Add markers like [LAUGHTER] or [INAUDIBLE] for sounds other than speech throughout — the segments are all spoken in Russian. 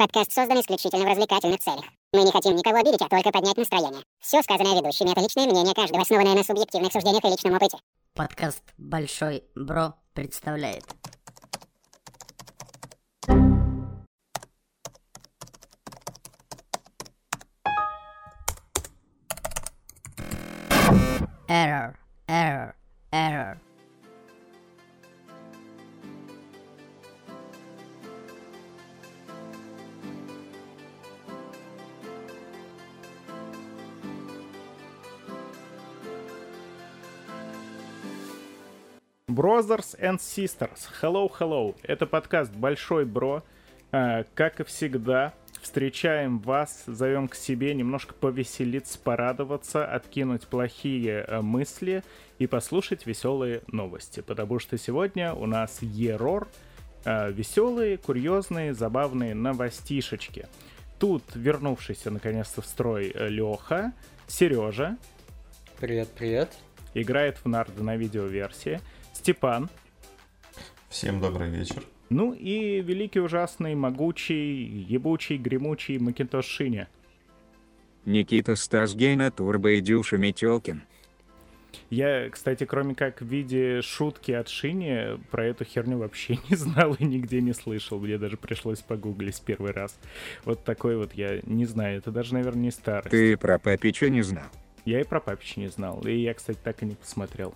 Подкаст создан исключительно в развлекательных целях. Мы не хотим никого обидеть, а только поднять настроение. Все сказанное ведущими — это личное мнение каждого, основанное на субъективных суждениях и личном опыте. Подкаст «Большой Бро» представляет. Error, error, error. Brothers and Sisters, hello, hello. Это подкаст Большой Бро. А, Как и всегда, встречаем вас, зовем к себе немножко повеселиться, порадоваться, откинуть плохие э, мысли и послушать веселые новости. Потому что сегодня у нас ерор, э, веселые, курьезные, забавные новостишечки. Тут вернувшийся наконец-то в строй Леха, Сережа, Привет, привет. играет в нарды на видеоверсии, Степан, Всем добрый вечер. ну и великий, ужасный, могучий, ебучий, гремучий Макинтош Шиня. Никита Стас Гейна Турбо и Дюша Метелкин. Я, кстати, кроме как в виде шутки от Шини, про эту херню вообще [LAUGHS] не знал и нигде не слышал. Мне даже пришлось погуглить первый раз. Вот такой вот я не знаю. Это даже, наверное, не старость. Ты про Папича не знал. Я и про Папич не знал. И я, кстати, так и не посмотрел.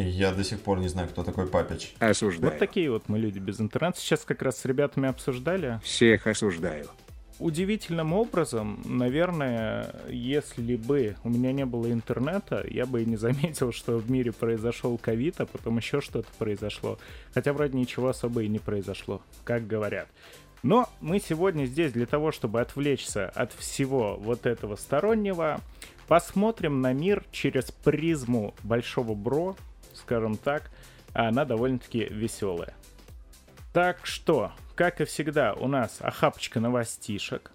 Я до сих пор не знаю, кто такой Папич. Осуждаю. Вот такие вот мы люди без интернета. Сейчас как раз с ребятами обсуждали. Всех осуждаю. Удивительным образом, наверное, если бы у меня не было интернета, я бы и не заметил, что в мире произошел ковид, а потом еще что-то произошло. Хотя вроде ничего особо и не произошло, как говорят. Но мы сегодня здесь для того, чтобы отвлечься от всего вот этого стороннего, посмотрим на мир через призму Большого Бро, скажем так, она довольно-таки веселая. Так что, как и всегда, у нас охапочка новостишек,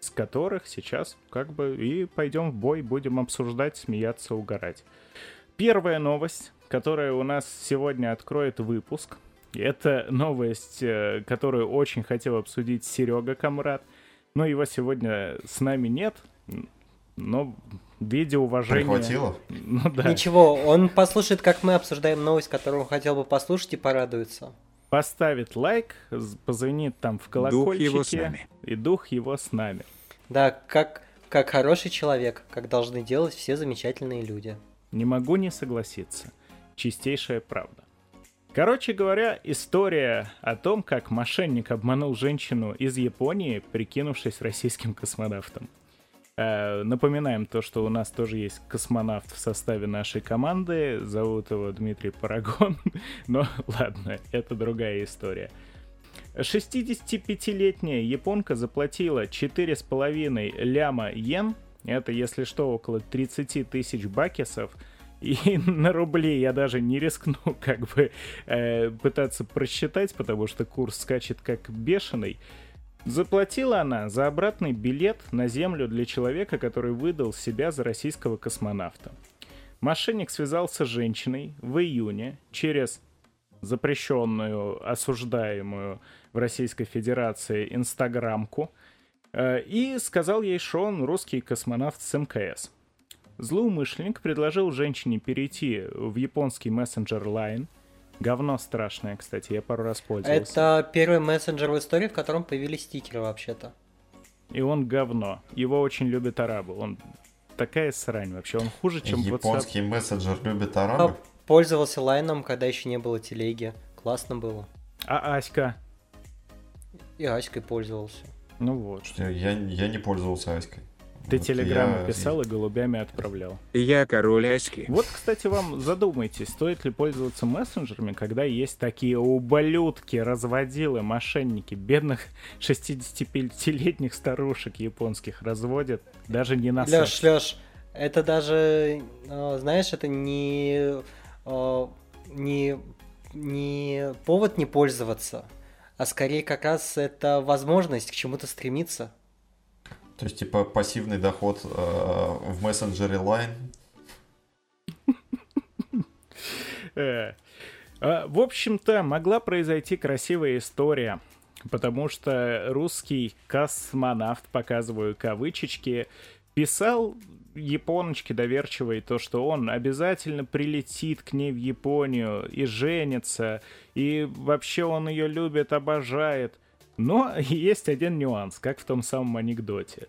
с которых сейчас как бы и пойдем в бой, будем обсуждать, смеяться, угорать. Первая новость, которая у нас сегодня откроет выпуск, это новость, э, которую очень хотел обсудить Серега Камрад, но его сегодня с нами нет, но в виде уважения... Прихватило? Ну да. Ничего, он послушает, как мы обсуждаем новость, которую он хотел бы послушать, и порадуется. Поставит лайк, позвонит там в Дух колокольчике. его с нами. И дух его с нами. Да, как, как хороший человек, как должны делать все замечательные люди. Не могу не согласиться. Чистейшая правда. Короче говоря, история о том, как мошенник обманул женщину из Японии, прикинувшись российским космонавтом. Э, напоминаем то, что у нас тоже есть космонавт в составе нашей команды. Зовут его Дмитрий Парагон. [LAUGHS] Но ладно, это другая история. 65-летняя японка заплатила 4,5 ляма йен, это, если что, около 30 тысяч бакесов, и [LAUGHS] на рубли я даже не рискну как бы э, пытаться просчитать, потому что курс скачет как бешеный. Заплатила она за обратный билет на Землю для человека, который выдал себя за российского космонавта. Мошенник связался с женщиной в июне через запрещенную, осуждаемую в Российской Федерации инстаграмку э, и сказал ей, что он русский космонавт с МКС. Злоумышленник предложил женщине перейти в японский мессенджер Line. Говно страшное, кстати, я пару раз пользовался. Это первый мессенджер в истории, в котором появились стикеры вообще-то. И он говно. Его очень любят арабы. Он такая срань вообще. Он хуже, чем WhatsApp. Японский мессенджер любит Я арабы? Пользовался лайном, когда еще не было телеги. Классно было. А Аська? И Аськой пользовался. Ну вот. Я, я не пользовался Аськой. Ты Вот телеграммы я- писал и голубями отправлял. Я король Аськи. Вот, кстати, вам задумайтесь, стоит ли пользоваться мессенджерами, когда есть такие ублюдки, разводилы, мошенники, бедных [LAUGHS] 65-летних старушек японских разводят, даже не на Леш, секс. Леш, это даже, э, знаешь, это не, э, не, не повод не пользоваться, а скорее как раз это возможность к чему-то стремиться. То есть, типа, пассивный доход э, в мессенджере Line. Э, а, В общем-то, могла произойти красивая история. потому что русский космонавт, показываю кавычечки, писал японочке доверчивой то, что он обязательно прилетит к ней в Японию и женится, и вообще он ее любит, обожает. Но [LAUGHS] есть один нюанс, как в том самом анекдоте.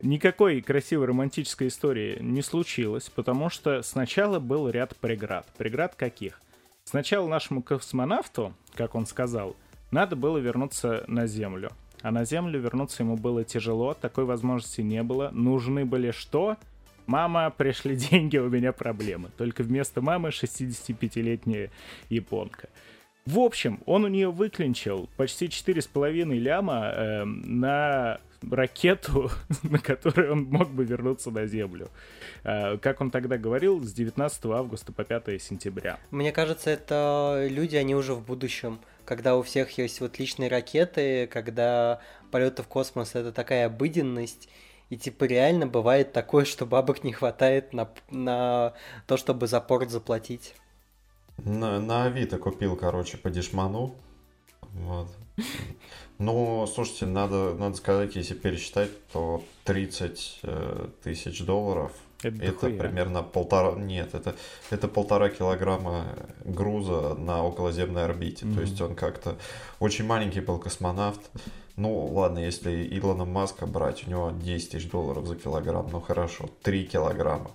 Никакой красивой романтической истории не случилось, потому что сначала был ряд преград. Преград каких? Сначала нашему космонавту, как он сказал, надо было вернуться на Землю. А на Землю вернуться ему было тяжело, такой возможности не было. Нужны были что? Мама, пришли [LAUGHS] деньги, у меня проблемы. Только вместо мамы 65-летняя японка. В общем, он у нее выклинчил почти 4,5 ляма э, на ракету, [LAUGHS] на которой он мог бы вернуться на Землю. Э, как он тогда говорил, с 19 августа по 5 сентября. Мне кажется, это люди, они уже в будущем, когда у всех есть вот личные ракеты, когда полеты в космос это такая обыденность, и типа реально бывает такое, что бабок не хватает на, на то, чтобы за порт заплатить. На, на Авито купил, короче, по дешману. Вот. [LAUGHS] Ну, слушайте, надо, надо сказать, если пересчитать, то 30 э, тысяч долларов Это, это дохуя. примерно полтора... Нет, это, это полтора килограмма груза на околоземной орбите. Мгм. То есть он как-то... Очень маленький был космонавт. Ну, ладно, если Илона Маска брать, у него 10 тысяч долларов за килограмм. Ну, хорошо, 3 килограмма.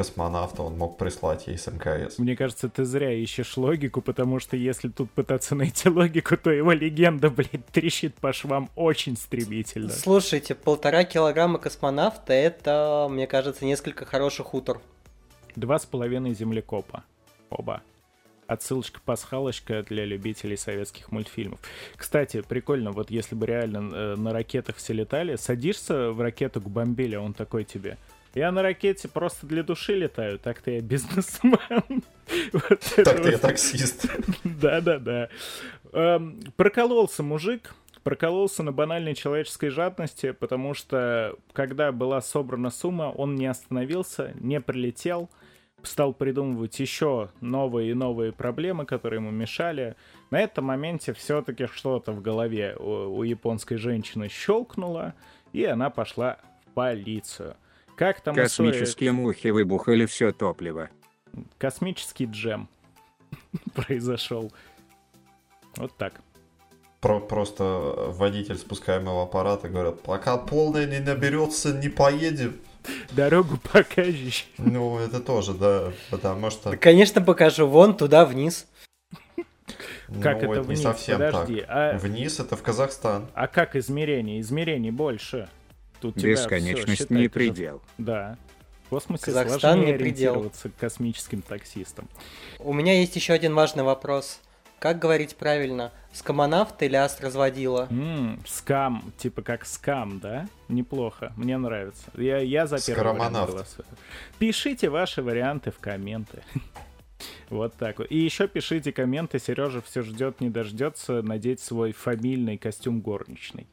Космонавта он мог прислать ей с МКС. Мне кажется, ты зря ищешь логику, потому что если тут пытаться найти логику, то его легенда, блядь, трещит по швам очень стремительно. Слушайте, полтора килограмма космонавта это, мне кажется, несколько хороших утр. Два с половиной землекопа. Оба. Отсылочка пасхалочка для любителей советских мультфильмов. Кстати, прикольно, вот если бы реально э, на ракетах все летали, садишься в ракету к бомбиле, он такой тебе. Я на ракете просто для души летаю, так-то я бизнесмен. [LAUGHS] Так-то я таксист. [LAUGHS] Да-да-да. Эм, Прокололся мужик, прокололся на банальной человеческой жадности, потому что, когда была собрана сумма, он не остановился, не прилетел, стал придумывать еще новые и новые проблемы, которые ему мешали. На этом моменте все-таки что-то в голове у, у японской женщины щелкнуло, и она пошла в полицию. Как там история- Космические мухи выбухали все топливо. Космический джем [LAUGHS] произошел. Вот так. Про- просто водитель спускаемого аппарата говорят, пока полная не наберется, не поедем. [LAUGHS] Дорогу покажешь. Ну, это тоже, да, потому что... Да, конечно, покажу. Вон туда, вниз. Как ну, это вниз? не совсем Подожди, так. а- Вниз это в Казахстан. А как измерение? Измерений больше. Тут Бесконечность считай, не ты же- предел. [LAUGHS] Да. В космосе Казахстан сложнее не предел. ориентироваться космическим таксистам. У меня есть еще один важный вопрос. Как говорить правильно? Скомонавт или астрозводила? М, скам, типа как скам, да? Неплохо, мне нравится. Я, я за первый вариант голосую. Пишите ваши варианты в комменты. [LAUGHS] Вот так вот. И еще пишите комменты. Сережа все ждет, не дождется надеть свой фамильный костюм горничной.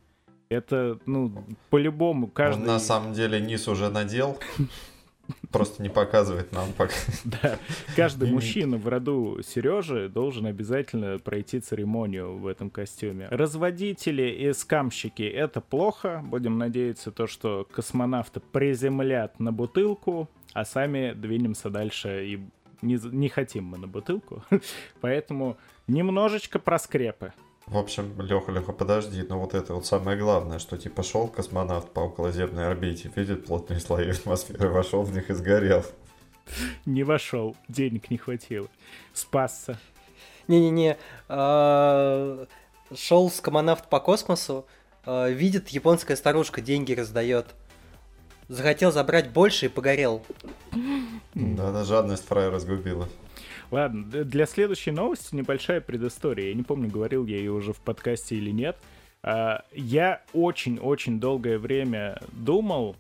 Это, ну, по-любому, каждый... Он на самом деле низ уже надел. [LAUGHS] Просто не показывает нам пока. Да, каждый мужчина в роду Сережи должен обязательно пройти церемонию в этом костюме. Разводители и скамщики — это плохо. Будем надеяться, то, что космонавта приземлят на бутылку, а сами двинемся дальше и не, не хотим мы на бутылку. [LAUGHS] Поэтому немножечко про скрепы. В общем, Леха, Леха, подожди, но вот это вот самое главное, что типа шел космонавт по околоземной орбите, видит плотные слои атмосферы, вошел в них и сгорел. Не вошел, денег не хватило. Спасся. Не-не-не. а, Шел скомонавт по космосу, а, видит, японская старушка деньги раздает. Захотел забрать больше и погорел. Да, да, жадность фрая разгубила. Ладно, для следующей новости небольшая предыстория. Я не помню, говорил я ее уже в подкасте или нет. А, Я очень-очень долгое время думал,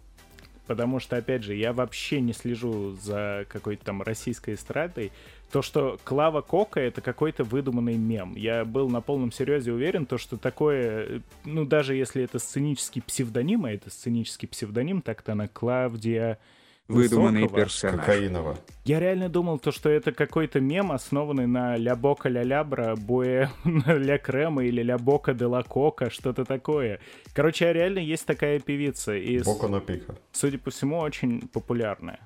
потому что, опять же, я вообще не слежу за какой-то там российской эстрадой, то, что Клава Кока — это какой-то выдуманный мем. Я был на полном серьезе уверен, то, что такое, ну, даже если это сценический псевдоним, а это сценический псевдоним, так-то она Клавдия Выдуманный высокого. персонаж. Кокаиново. Я реально думал, то, что это какой-то мем, основанный на ля бока ля лябра, буэ [LAUGHS] ля крема или ля бока де ла кока, что-то такое. Короче, а реально есть такая певица, и, с- Боку на пика. судя по всему, очень популярная.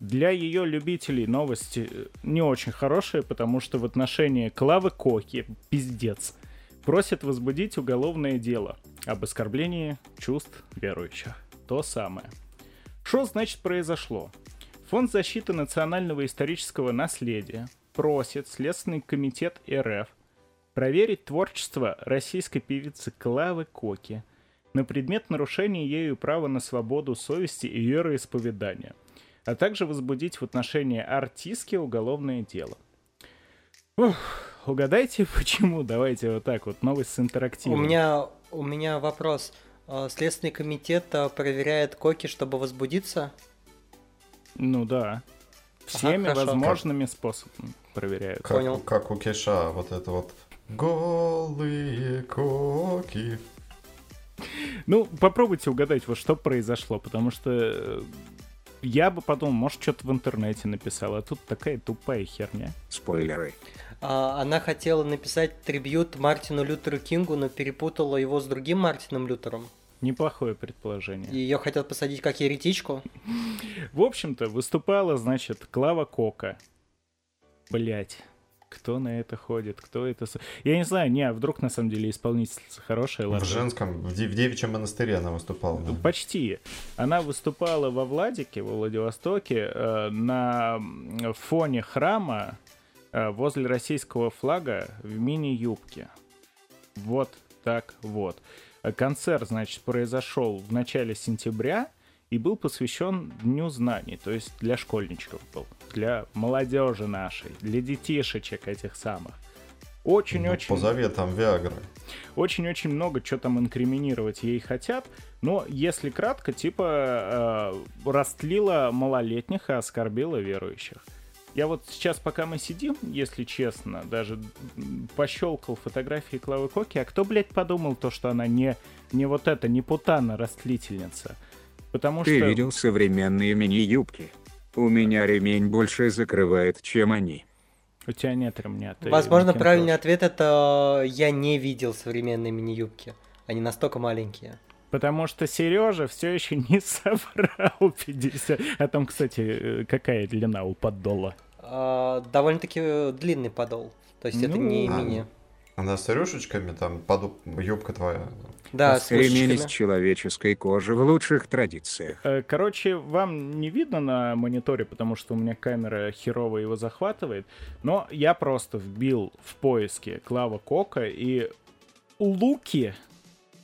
Для ее любителей новости э, не очень хорошие, потому что в отношении Клавы Коки, пиздец, просят возбудить уголовное дело об оскорблении чувств верующих. То самое. Что значит произошло? Фонд защиты национального исторического наследия просит Следственный комитет РФ проверить творчество российской певицы Клавы Коки на предмет нарушения ею права на свободу совести и вероисповедания, а также возбудить в отношении артистки уголовное дело. Ух, угадайте, [LAUGHS] почему? Давайте вот так вот, новость с У интерактивом. меня, у меня вопрос. А, Следственный комитет а, проверяет коки, чтобы возбудиться? Ну да. Всеми хорошо. возможными способами проверяют. Как, Понял. как у Кеша, вот это вот голые коки. Ну, попробуйте угадать, вот что произошло, потому что э, я бы подумал, может, что-то в интернете написал, а тут такая тупая херня. Спойлеры. А, Она хотела написать трибьют Мартину Лютеру Кингу, но перепутала его с другим Мартином Лютером. Неплохое предположение. Ее хотят посадить как еретичку. В общем-то, выступала, значит, Клава Кока. Блять. Кто на это ходит? Кто это... Я не знаю, не, а вдруг на самом деле исполнительница хорошая, ладно. В женском, в, де- в девичьем монастыре она выступала. да. Почти. Она выступала во Владике, во Владивостоке, э, на фоне храма возле российского флага в мини-юбке. Вот так вот. Э, Концерт, значит, произошел в начале сентября и был посвящен Дню знаний, то есть для школьничков был, для молодежи нашей, для детишечек этих самых. Ну, Очень-очень По заветам Виагры. очень-очень много что там инкриминировать ей хотят, но если кратко, типа э, растлила малолетних и оскорбила верующих. Я вот сейчас, пока мы сидим, если честно, даже пощелкал фотографии Клавы Коки, а кто, блядь, подумал то, что она не, не вот эта, не путана растлительница? Потому Ты что... видел современные мини-юбки? У меня ремень больше закрывает, чем они. У тебя нет ремня. ты Возможно, правильный ответ это я не видел современные мини-юбки. Они настолько маленькие. Потому что Сережа все еще не собрал 50. А там, кстати, э, какая длина у поддола? А, довольно-таки э, длинный подол. То есть это Ну, не а, мини. Она с рюшечками, там, под... юбка твоя. Да, с ручками. человеческой кожи в лучших традициях. Э, Короче, вам не видно на мониторе, потому что у меня камера херово его захватывает, но я просто вбил в поиске Клава Кока и луки,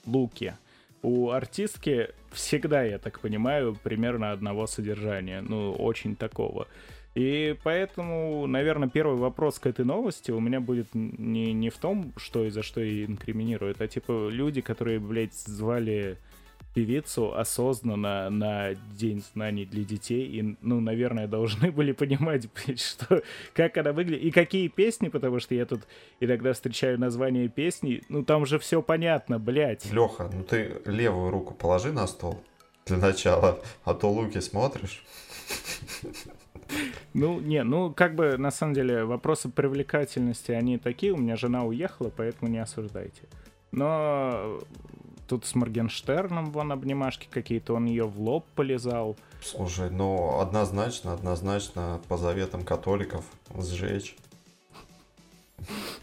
луки у артистки всегда, я так понимаю, примерно одного содержания, ну, очень такого. И поэтому, наверное, первый вопрос к этой новости у меня будет не, не в том, что и за что ее инкриминируют, а типа люди, которые, блядь, звали певицу осознанно на День знаний для детей и, ну, наверное, должны [LAUGHS] были понимать, что, как она выглядит и какие песни, потому что я тут иногда встречаю название песни, ну, там же все понятно, блядь. Леха, ну ты левую руку положи на стол для начала, а то луки смотришь. Ну, не, ну, как бы, на самом деле, вопросы привлекательности, они такие, у меня жена уехала, поэтому не осуждайте. Но тут с Моргенштерном вон обнимашки какие-то, он ее в лоб полезал. Слушай, ну однозначно, однозначно по заветам католиков сжечь.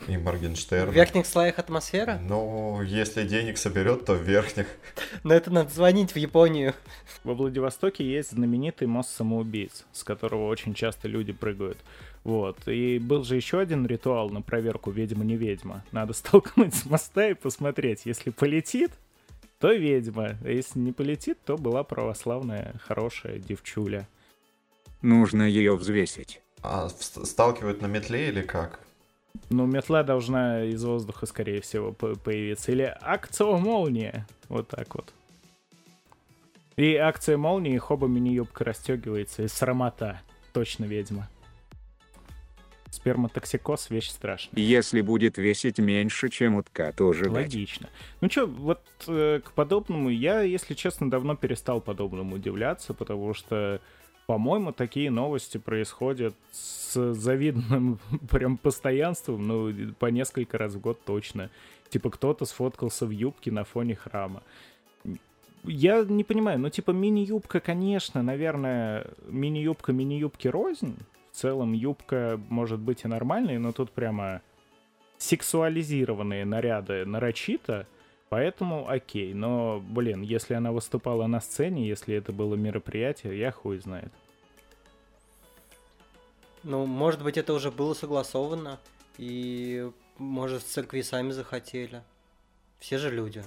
И В Моргенштерн. верхних слоях атмосфера? Ну, если денег соберет, то в верхних. Но это надо звонить в Японию. Во Владивостоке есть знаменитый мост самоубийц, с которого очень часто люди прыгают. Вот. И был же еще один ритуал на проверку ведьма не ведьма. Надо столкнуть с моста и посмотреть. Если полетит, то ведьма. А если не полетит, то была православная хорошая девчуля. Нужно ее взвесить. А сталкивают на метле или как? Ну, метла должна из воздуха, скорее всего, по- появиться. Или акция молния. Вот так вот. И акция молнии, хоба мини-юбка расстегивается. И срамота. Точно ведьма. Сперматоксикоз — вещь страшная. Если будет весить меньше, чем утка, то ждать. Логично. Ну что, вот э, к подобному я, если честно, давно перестал подобному удивляться, потому что, по-моему, такие новости происходят с завидным [LAUGHS] прям постоянством, ну, по несколько раз в год точно. Типа кто-то сфоткался в юбке на фоне храма. Я не понимаю, ну, типа мини-юбка, конечно, наверное, мини-юбка мини-юбки рознь. Целом юбка может быть и нормальной, но тут прямо сексуализированные наряды нарочито, поэтому окей. Но, блин, если она выступала на сцене, если это было мероприятие, я хуй знает. Ну, может быть, это уже было согласовано, и, может, в церкви сами захотели. Все же люди.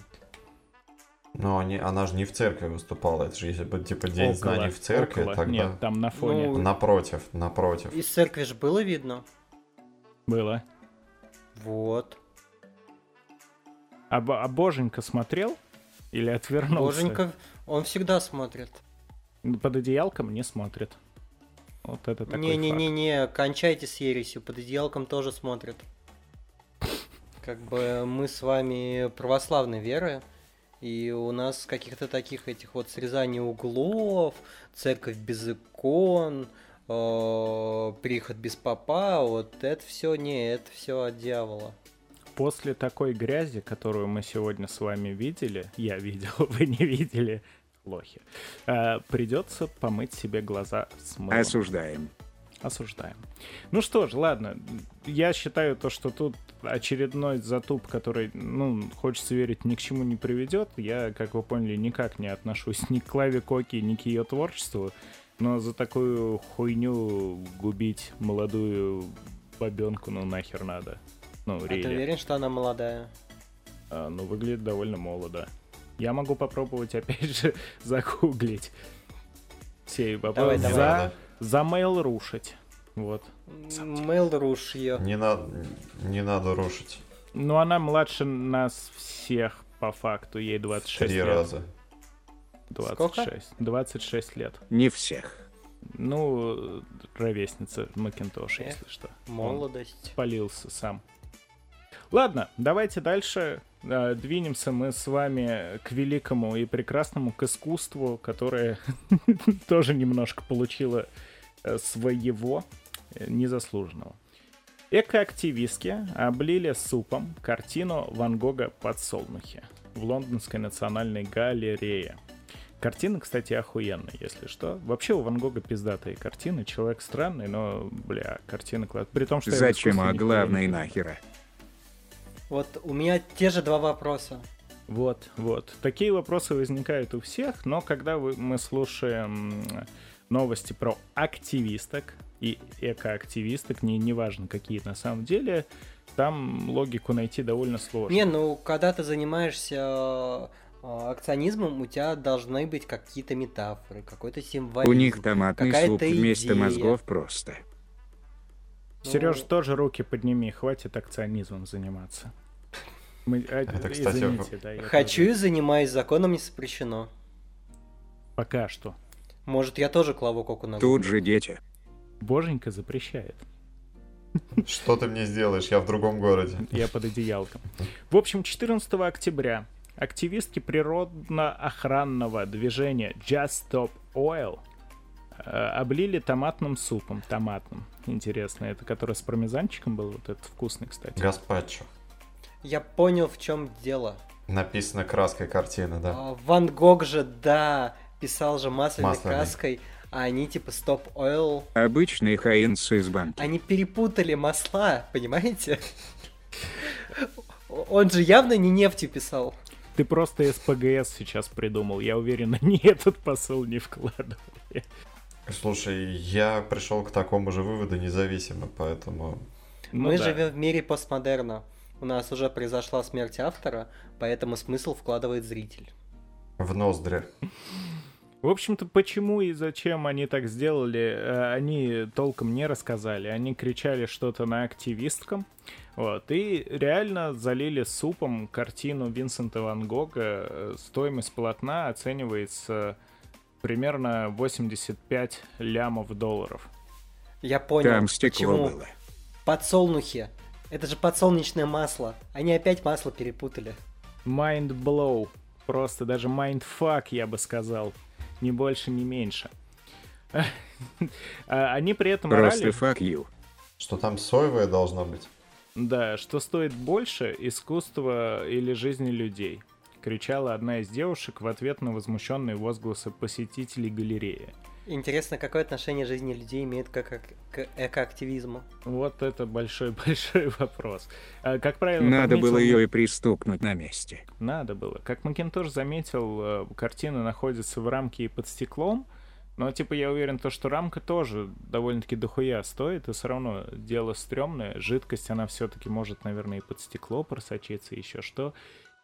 Но они, она же не в церкви выступала, это же если бы типа день Около, знаний в церкви, около. тогда Нет, там на фоне Ну, напротив, напротив. Из церкви же было видно. было. Вот. А, а Боженька смотрел? Или отвернулся? Боженька, он всегда смотрит. Под одеялком не смотрит. Вот это такой факт. Не-не-не-не, кончайте с ересью, под одеялком тоже смотрят. Как бы мы с вами православной веры, и у нас каких-то таких этих вот срезаний углов, церковь без икон, э, приход без попа, вот это все не, это все от дьявола. После такой грязи, которую мы сегодня с вами видели, я видел, [LAUGHS] вы не видели, лохи, э, придется помыть себе глаза с мылом. Осуждаем. Осуждаем. Ну что ж, ладно. Я считаю то, что тут очередной затуп, который, ну, хочется верить, ни к чему не приведет. Я, как вы поняли, никак не отношусь ни к Клаве Коки, ни к ее творчеству. Но за такую хуйню губить молодую бабенку, ну нахер надо. Ну, А ты really. уверен, что она молодая? А, ну, выглядит довольно молодо. Я могу попробовать, опять же, [LAUGHS] загуглить. Сей вопрос. Давай, давай. За, за mail рушить. Вот. Мейл руш ее. Не, на... не надо рушить. Ну, она младше нас всех, по факту. Ей 26 Три лет. раза. 26. 26 лет. Не всех. Ну, ровесница Макинтош, Эх, если что. Он Молодость. спалился сам. Ладно, давайте дальше э, двинемся мы с вами к великому и прекрасному, к искусству, которое [LAUGHS] тоже немножко получило э, своего э, незаслуженного. Экоактивистки облили супом картину Ван Гога «Подсолнухи» в Лондонской национальной галерее. Картина, кстати, охуенная, если что. Вообще у Ван Гога пиздатые картины. Человек странный, но, бля, картина класс. При том, что... Зачем, а не главное понимаю. нахера? Вот у меня те же два вопроса. Вот, вот. Такие вопросы возникают у всех, но когда вы, мы слушаем новости про активисток и экоактивисток, не, неважно какие на самом деле, там логику найти довольно сложно. Не, ну когда ты занимаешься э, акционизмом, у тебя должны быть какие-то метафоры, какой-то символизм. У них томатный суп вместо идея. мозгов просто. Сереж, Ну, тоже руки подними, хватит акционизмом заниматься. Мы, а, Это, кстати, извините, да, я Хочу тоже- и занимаюсь, законом не запрещено. Пока что. Может, я тоже клаву коку на Тут же дети. Боженька запрещает. Что ты мне сделаешь? Я в другом городе. Я под одеялком. В общем, 14 октября активистки природно-охранного движения Just Stop Oil э, облили томатным супом. Томатным. Интересно, это который с пармезанчиком был? Вот этот вкусный, кстати. Гаспачо. Я понял, в чем дело. Написано краской картины, да. А, Ван Гог же, да, писал же масляной, Масляной. краской, а они типа стоп ойл. Обычные хаинцы из банки. Они перепутали масла, понимаете? Он же явно не нефтью писал. Ты просто СПГС сейчас придумал. Я уверен, они этот посыл не вкладывали. Слушай, я пришел к такому же выводу независимо, поэтому... Ну Мы да. живем в мире постмодерна. У нас уже произошла смерть автора, поэтому смысл вкладывает зритель. В ноздри. В общем-то, почему и зачем они так сделали, э, они толком не рассказали. Они кричали что-то на активисткам. Вот, и реально залили супом картину Винсента Ван Гога. Стоимость полотна оценивается примерно 85 лямов долларов. Я понял, Там почему, было. Подсолнухи. Это же подсолнечное масло. Они опять масло перепутали. Mind blow. Просто даже mind fuck, я бы сказал. Ни больше, ни меньше. [LAUGHS] А Они при этом Просто орали, fuck you. Что там соевое должно быть? да, что стоит больше искусства или жизни людей. Кричала одна из девушек в ответ на возмущенные возгласы посетителей галереи. Интересно, какое отношение жизни людей имеет к, эко- к экоактивизму? Вот это большой-большой [LAUGHS] вопрос. А, Как правило, Надо подметил было ее и пристукнуть на месте. Надо было. Как Макинтош заметил, э, картина находится в рамке и под стеклом, но, типа, я уверен, то, что рамка тоже довольно-таки дохуя стоит, и все равно дело стрёмное. Жидкость, она все-таки может, наверное, и под стекло просочиться, еще что.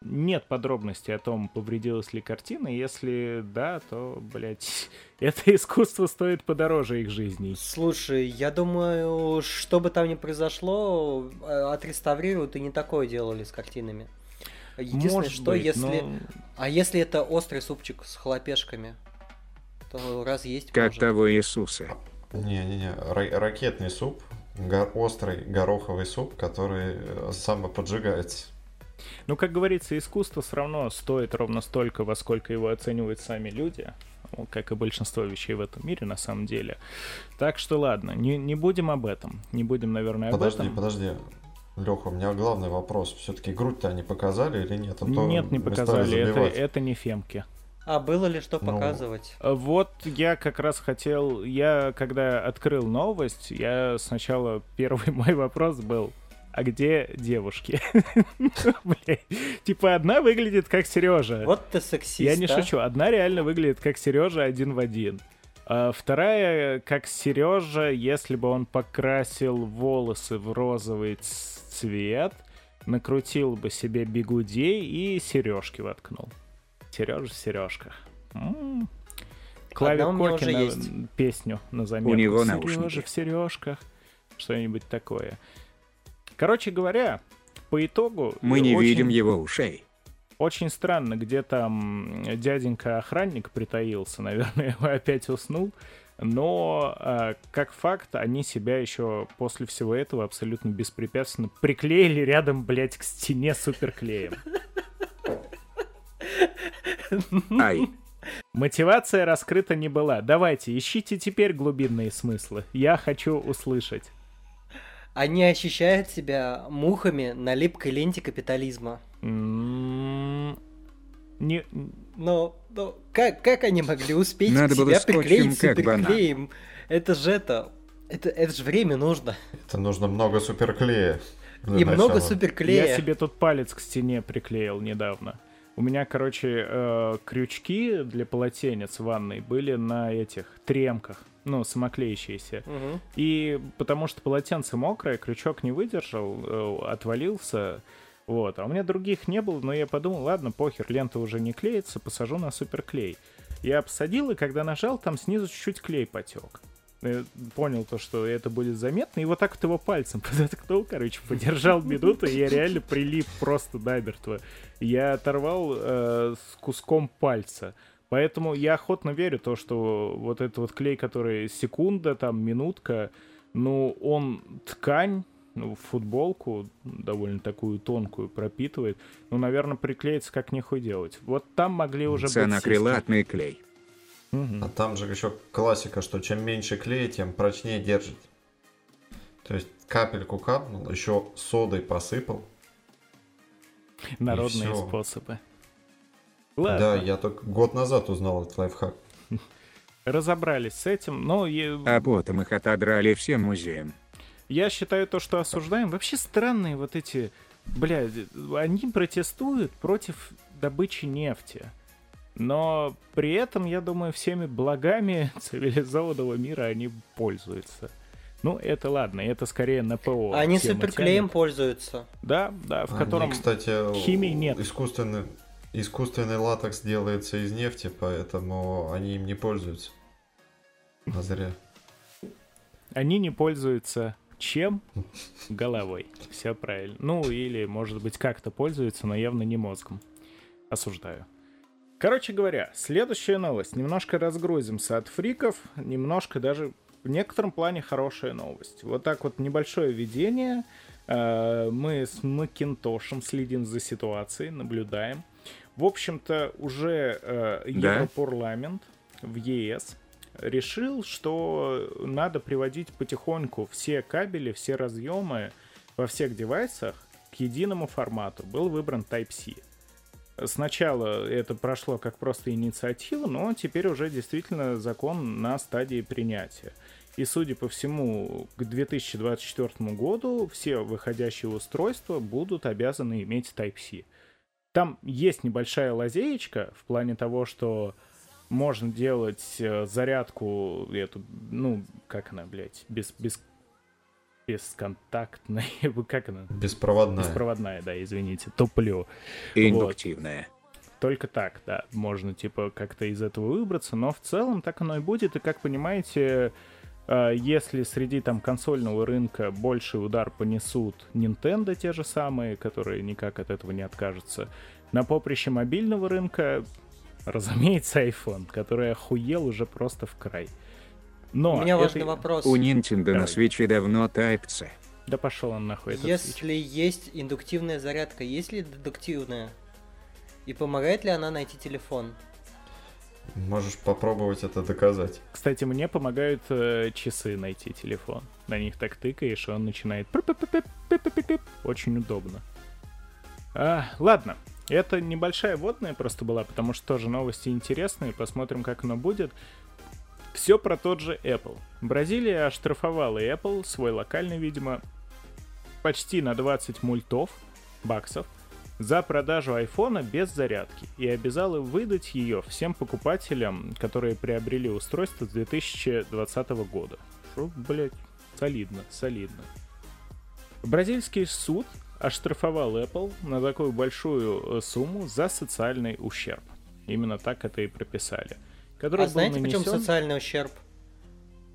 Нет подробностей о том, повредилась ли картина. Если да, то, блядь, [LAUGHS] это искусство стоит подороже их жизней. Слушай, я думаю, что бы там ни произошло, э, отреставрируют и не такое делали с картинами. Единственное, Может что быть, если... но- А если это острый супчик с хлопешками? То раз есть Как может. того Иисуса. Не-не-не, ра- ракетный суп, го- острый гороховый суп, который э, самоподжигается. Ну, как говорится, искусство все равно стоит ровно столько, во сколько его оценивают сами люди, ну, как и большинство вещей в этом мире на самом деле. Так что ладно, не, не будем об этом. Не будем, наверное, об Подожди, этом. подожди. Леха, у меня главный вопрос. Все-таки грудь-то они показали или нет? А Нет, не показали. Это, это не фемки. А было ли что Ну, показывать? А Вот я как раз хотел, я когда открыл новость, я сначала первый [LAUGHS] мой вопрос был, а где девушки? [LAUGHS] Типа одна выглядит как Сережа. Вот ты сексист, Я не а? шучу. Одна реально выглядит как Сережа один в один. А вторая как Сережа, если бы он покрасил волосы в розовый цвет, накрутил бы себе бигудей и сережки воткнул. Сережа в сережках. М. Клаве Одна у меня Коки уже на- есть. песню на заметку. него Сережа в сережках. Что-нибудь такое. Короче говоря, по итогу... Мы не очень- видим его ушей. очень странно, где там дяденька-охранник притаился, наверное, [LAUGHS] опять уснул. Но, а, как факт, они себя еще после всего этого абсолютно беспрепятственно приклеили рядом, блядь, к стене суперклеем. Ай, Мотивация раскрыта не была. Давайте, ищите теперь глубинные смыслы. Я хочу услышать. Они ощущают себя мухами на липкой ленте капитализма. М, Не, Но, но как, как они могли успеть Надо было себя приклеить как суперклеем? Это же это... Это, это же время нужно. Это нужно много суперклея. И много суперклея. Я себе тут палец к стене приклеил недавно. У меня, короче, э, крючки для полотенец в ванной были на этих тремках, ну, самоклеящиеся. Мгм. И потому что полотенце мокрое, крючок не выдержал, э, отвалился. Вот. А у меня других не было, но я подумал, ладно, похер, лента уже не клеится, посажу на суперклей. Я посадил, и когда нажал, там снизу чуть-чуть клей потек. Э, Понял то, что это будет заметно, и вот так вот его пальцем [LAUGHS] подоткнул, короче, подержал минуту, и я реально прилип просто намертво. Я оторвал э, с куском пальца. Поэтому я охотно верю то, что вот этот вот клей, который секунда, там, минутка, ну, он ткань, ну, футболку довольно такую тонкую пропитывает. Ну, наверное, приклеится как нехуй делать. Вот там могли уже быть сиськи. цианакрилатный клей. Мгм. А там же еще классика, что чем меньше клея, тем прочнее держит. То есть капельку капнул, еще содой посыпал. Народные всё. Способы. Да, Ладно, я только год назад узнал этот лайфхак. разобрались с этим. Но я, А потом их отодрали всем музеям. я считаю то, что осуждаем. Вообще странные вот эти... Бля, они протестуют против добычи нефти. Но при этом, я думаю, всеми благами [LAUGHS] цивилизованного мира они пользуются. Ну, это ладно, это скорее на ПО. Они суперклеем тянет. пользуются. Да, да, в Они, котором... кстати, химии нет. Искусственный, искусственный латекс делается из нефти, поэтому они им не пользуются. А зря. Они не пользуются чем? [LAUGHS] Головой. Все правильно. Ну, или, может быть, как-то пользуются, но явно не мозгом. Осуждаю. Короче говоря, следующая новость. Немножко разгрузимся от фриков, немножко даже в некотором плане хорошая новость. Вот так вот небольшое введение. Э, мы с Макинтошем следим за ситуацией, наблюдаем. В общем-то, уже э, Да. Европарламент в ЕС решил, что надо приводить потихоньку все кабели, все разъемы во всех девайсах к единому формату. Был выбран Type-C. Сначала это прошло как просто инициатива, но теперь уже действительно закон на стадии принятия. И, судя по всему, к 2024 году все выходящие устройства будут обязаны иметь Type-C. Там есть небольшая лазеечка в плане того, что можно делать э, зарядку эту, ну, как она, блядь, без, без, бесконтактная, [LAUGHS] как она? Беспроводная. Беспроводная, да, извините, туплю. Индуктивная. Только так, да, можно, типа, как-то из этого выбраться, но в целом так оно и будет, и, как понимаете, если среди там консольного рынка больший удар понесут Nintendo те же самые, которые никак от этого не откажутся, на поприще мобильного рынка, разумеется, iPhone, который охуел уже просто в край. Но У меня важный это- вопрос. У Nintendo Давай. на свече давно Type-C. Да пошел он нахуй этот Switch. Если есть индуктивная зарядка, есть ли дедуктивная? И помогает ли она найти телефон? Можешь попробовать это доказать. Кстати, мне помогают э, часы найти телефон. На них так тыкаешь, и он начинает... Очень удобно. А, ладно, это небольшая водная просто была, потому что тоже новости интересные. Посмотрим, как оно будет. Все про тот же Apple. Бразилия оштрафовала Apple, свой локальный, видимо, почти на 20 мультов, баксов, за продажу айфона без зарядки и обязала выдать ее всем покупателям, которые приобрели устройство с 2020 года. Что, блядь, солидно, солидно. Бразильский суд оштрафовал Apple на такую большую э, сумму за социальный ущерб. Именно так это и прописали. Который А знаете, почему нанесен- социальный ущерб?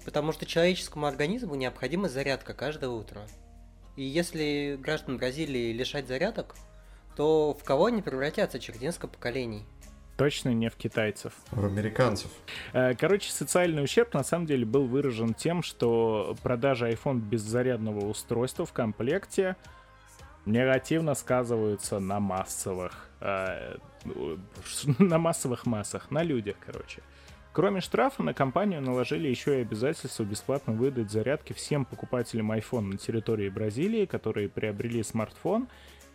Потому что человеческому организму необходима зарядка каждое утро. И если граждан Бразилии лишать зарядок, то в кого они превратятся через несколько поколений? Точно не в китайцев. В американцев. Э, Короче, социальный ущерб на самом деле был выражен тем, что продажи iPhone без зарядного устройства в комплекте негативно сказываются на массовых, э, [LAUGHS] на массовых массах, на людях, короче. Кроме штрафа, на компанию наложили еще и обязательство бесплатно выдать зарядки всем покупателям iPhone на территории Бразилии, которые приобрели смартфон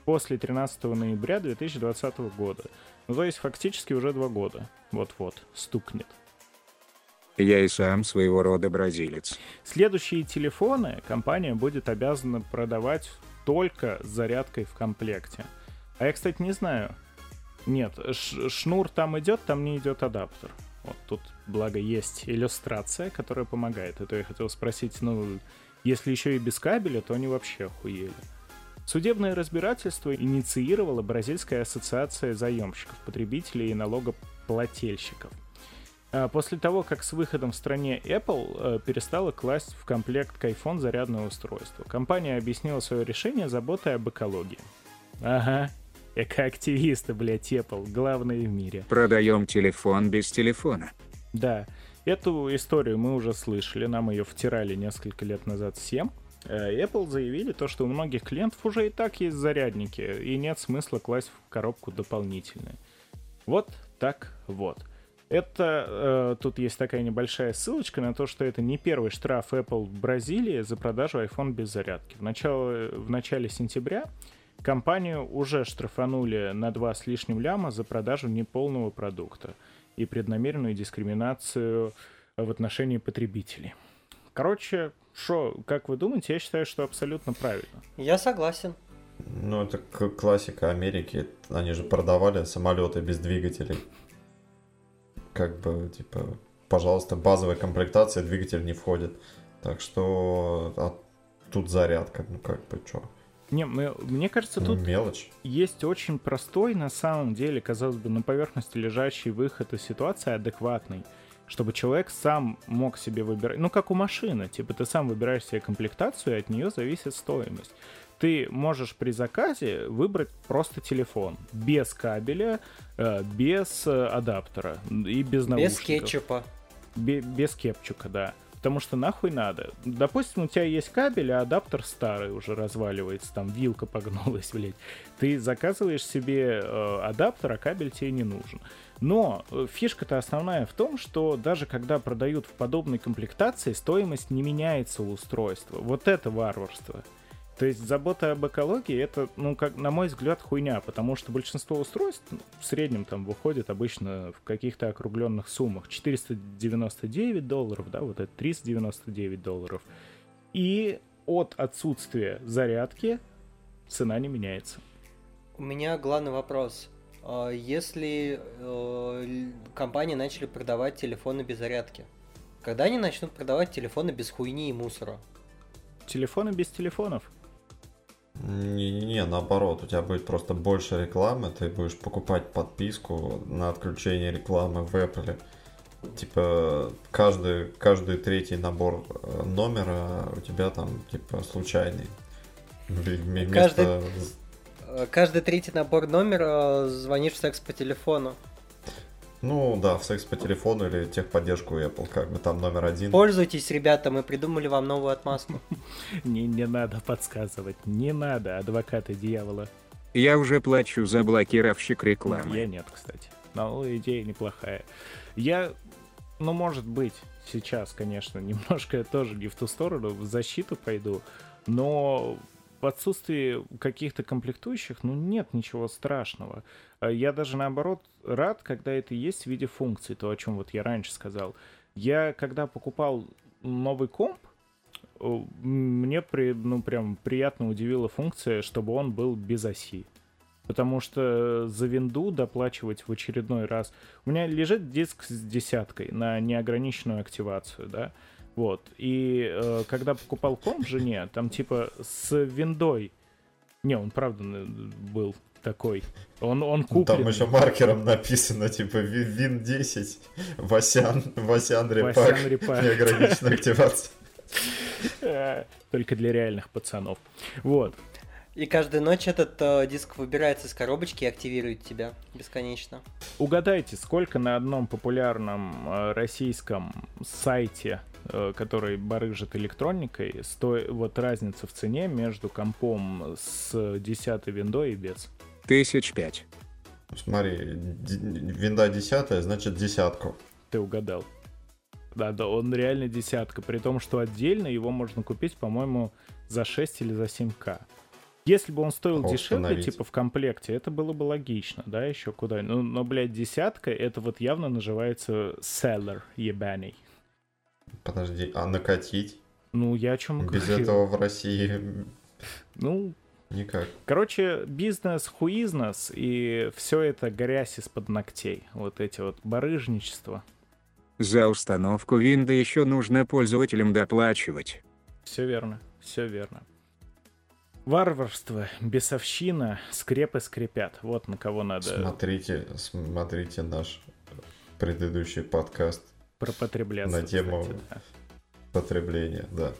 после 13 ноября 2020 года. Ну, то есть фактически уже два года. Вот-вот, стукнет. Я и сам своего рода бразилец. Следующие телефоны компания будет обязана продавать только с зарядкой в комплекте. А я, кстати, не знаю. Нет, шнур там идет, там не идет адаптер. Вот тут, благо, есть иллюстрация, которая помогает. Это я хотел спросить, ну, если еще и без кабеля, то они вообще охуели. Судебное разбирательство инициировала Бразильская ассоциация заемщиков, потребителей и налогоплательщиков. А, После того, как с выходом в стране Apple э, перестала класть в комплект к iPhone зарядное устройство, компания объяснила свое решение заботой об экологии. Ага, экоактивисты, блядь, Apple, главные в мире. Продаем телефон без телефона. Да, эту историю мы уже слышали, нам ее втирали несколько лет назад всем. Э, Apple заявили то, что у многих клиентов уже и так есть зарядники, и нет смысла класть в коробку дополнительные. Вот так вот. Это э, тут есть такая небольшая ссылочка на то, что это не первый штраф Apple в Бразилии за продажу iPhone без зарядки. В начале, в начале сентября компанию уже штрафанули на 2 с лишним ляма за продажу неполного продукта и преднамеренную дискриминацию в отношении потребителей. Короче, что, как вы думаете, я считаю, что абсолютно правильно. Я согласен. Ну, это к- классика Америки. Они же продавали самолеты без двигателей. Как бы, типа, пожалуйста, базовая комплектация, двигатель не входит. Так что а тут зарядка, ну как бы, что? Не, мы- мне кажется, тут Мелочь. есть очень простой, на самом деле, казалось бы, на поверхности лежащий выход из ситуации адекватный, чтобы человек сам мог себе выбирать, ну как у машины, типа ты сам выбираешь себе комплектацию, и от нее зависит стоимость. Ты можешь при заказе выбрать просто телефон, без кабеля, э, без э, адаптера и без наушников. Без кетчупа. Бе- без кепчука, да. Потому что нахуй надо. Допустим, у тебя есть кабель, а адаптер старый уже разваливается, там вилка погнулась, [LAUGHS] блядь. Ты заказываешь себе э, адаптер, а кабель тебе не нужен. Но э, фишка-то основная в том, что даже когда продают в подобной комплектации, стоимость не меняется у устройства. Вот это варварство. То есть забота об экологии это, ну, как на мой взгляд, хуйня, потому что большинство устройств ну, в среднем там выходит обычно в каких-то округленных суммах. 499 долларов, да, вот это 399 долларов. И от отсутствия зарядки цена не меняется. У меня главный вопрос. А Если э, компании начали продавать телефоны без зарядки, когда они начнут продавать телефоны без хуйни и мусора? Телефоны без телефонов. Не-не-не, наоборот, у тебя будет просто больше рекламы, ты будешь покупать подписку на отключение рекламы в Apple. Типа, каждый, каждый третий набор э, номера у тебя там, типа, случайный. Вместо... Каждый- Э, Каждый третий набор номера э, звонишь в секс по телефону. Ну да, в секс по телефону или техподдержку Apple, как бы там номер один. Пользуйтесь, ребята, мы придумали вам новую отмазку. [LAUGHS] Не, не надо подсказывать. Не надо, адвокаты дьявола. Я уже плачу за блокировщик рекламы. Я нет, кстати. Но идея неплохая. Я, ну, может быть, сейчас, конечно, [LAUGHS] немножко тоже не в ту сторону, в защиту пойду, но в отсутствии каких-то комплектующих, ну, нет ничего страшного. А Я даже, наоборот, рад, когда это есть в виде функций, то, о чем вот я раньше сказал. Я, когда покупал новый комп, мне при, ну, прям приятно удивила функция, чтобы он был без оси. Потому что за винду доплачивать в очередной раз... У меня лежит диск с десяткой на неограниченную активацию, да? Вот. И э, когда покупал комп жене, там типа с виндой... Не, он правда н- был такой. Он, он Ну, куплен. Там еще маркером написано, типа, Ви- Вин 10, Васян, Васян Репак, Васян Репак. неограниченная активация. Э, [LAUGHS] Только для реальных пацанов. Вот. И каждую ночь этот э, диск выбирается из коробочки и активирует тебя бесконечно. Угадайте, сколько на одном популярном э, российском сайте, э, который барыжит электроникой, сто... вот разница в цене между компом с 10 виндой и без. Тысяч пять. Смотри, д- винда 10, значит десятку. Ты угадал. Да, да, он реально десятка, при том, что отдельно его можно купить, по-моему, за 6 или за 7к. Если бы он стоил Ох, дешевле, установить. типа в комплекте, это было бы логично, да, еще куда. Ну, но, блядь, десятка, это вот явно называется seller ебаный. Подожди, а накатить? Ну, я о чем Без этого в России Ну, никак. короче, бизнес, хуизнес, и все это грязь из-под ногтей. Вот эти вот барыжничества. За установку винда еще нужно пользователям доплачивать. Все верно, все верно. Варварство, бесовщина, скрепы скрипят. Вот на кого надо Смотрите, смотрите наш предыдущий подкаст пропотребляться. на тему- кстати, да. потребления, да.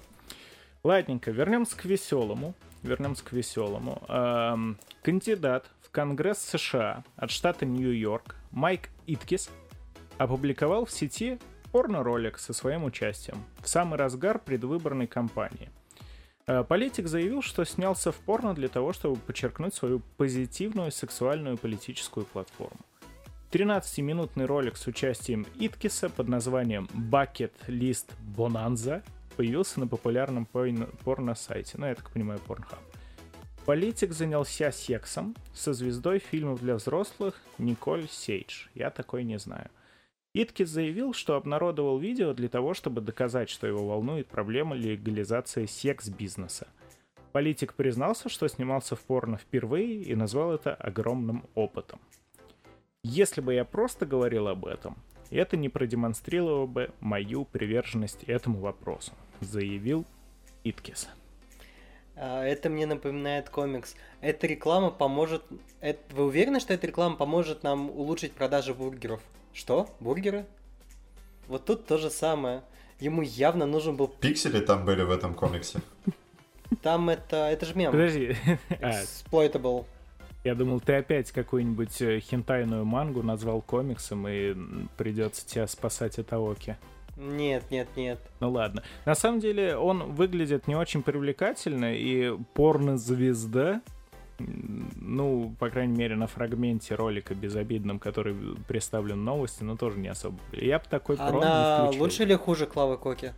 Ладненько, вернемся к веселому. Вернемся к веселому. Эм, кандидат в Конгресс США от штата Нью-Йорк Майк Иткис опубликовал в сети порно-ролик со своим участием в самый разгар предвыборной кампании. Э, Политик заявил, что снялся в порно для того, чтобы подчеркнуть свою позитивную сексуальную политическую платформу. 13-минутный ролик с участием Иткиса под названием Bucket List Bonanza появился на популярном порно- порно-сайте, ну, я так понимаю, Pornhub. Политик занялся сексом со звездой фильмов для взрослых Николь Сейдж. Я такой не знаю. Иткис заявил, что обнародовал видео для того, чтобы доказать, что его волнует проблема легализации секс-бизнеса. Политик признался, что снимался в порно впервые и назвал это огромным опытом. Если бы я просто говорил об этом, это не продемонстрировало бы мою приверженность этому вопросу, заявил Иткис. А, Это мне напоминает комикс. Эта реклама поможет... Вы уверены, что эта реклама поможет нам улучшить продажи бургеров? Что? Бургеры? Вот тут то же самое. Ему явно нужен был... Пиксели там были в этом комиксе. Там это... Это же мем. Подожди, [LAUGHS] Exploitable. Я думал, ты опять какую-нибудь э, хентайную мангу назвал комиксом, и придется тебя спасать от Аоки. Нет, нет, нет. Ну ладно. На самом деле он выглядит не очень привлекательно, и порно-звезда, ну, по крайней мере, на фрагменте ролика безобидном, который представлен в новости, но тоже не особо. Я бы такой не Она включил. лучше или хуже Клавы Коки?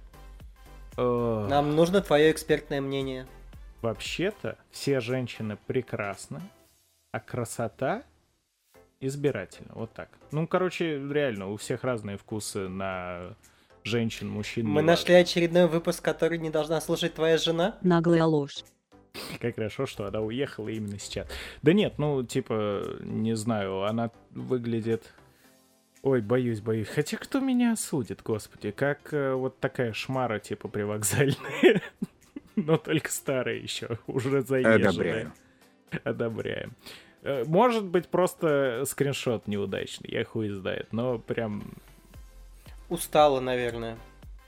Нам нужно твое экспертное мнение. Вообще-то все женщины прекрасны, а красота избирательна. Вот так. Ну, короче, реально, у всех разные вкусы на женщин, мужчин. Мы нашли очередной выпуск, который не должна слушать твоя жена. Наглая ложь. Как хорошо, что она уехала именно сейчас. Да нет, ну, типа, не знаю, она выглядит... Ой, боюсь, боюсь. Хотя кто меня осудит, господи? Как э, вот такая шмара, типа, привокзальная. [LAUGHS] Но только старая еще, уже заезженная. Одобряю. Одобряем. Э, Может быть, просто скриншот неудачный, я хуй знает, но прям Устала, наверное.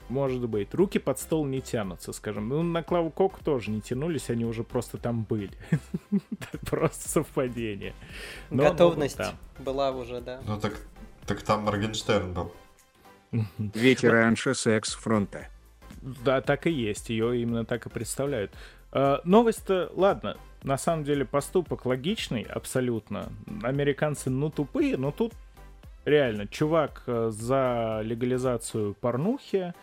может быть. Руки под стол не тянутся, скажем. Ну, на Клаву Коку тоже не тянулись, они уже просто там были. [LAUGHS] Просто совпадение. Но Готовность была уже, да. Ну так, так там Моргенштерн был. Ветеранша секс-фронта. Да, так и есть. Ее именно так и представляют. Э, Новость-то, ладно, на самом деле поступок логичный абсолютно. Американцы, ну, тупые, но тут реально чувак э, за легализацию порнухи,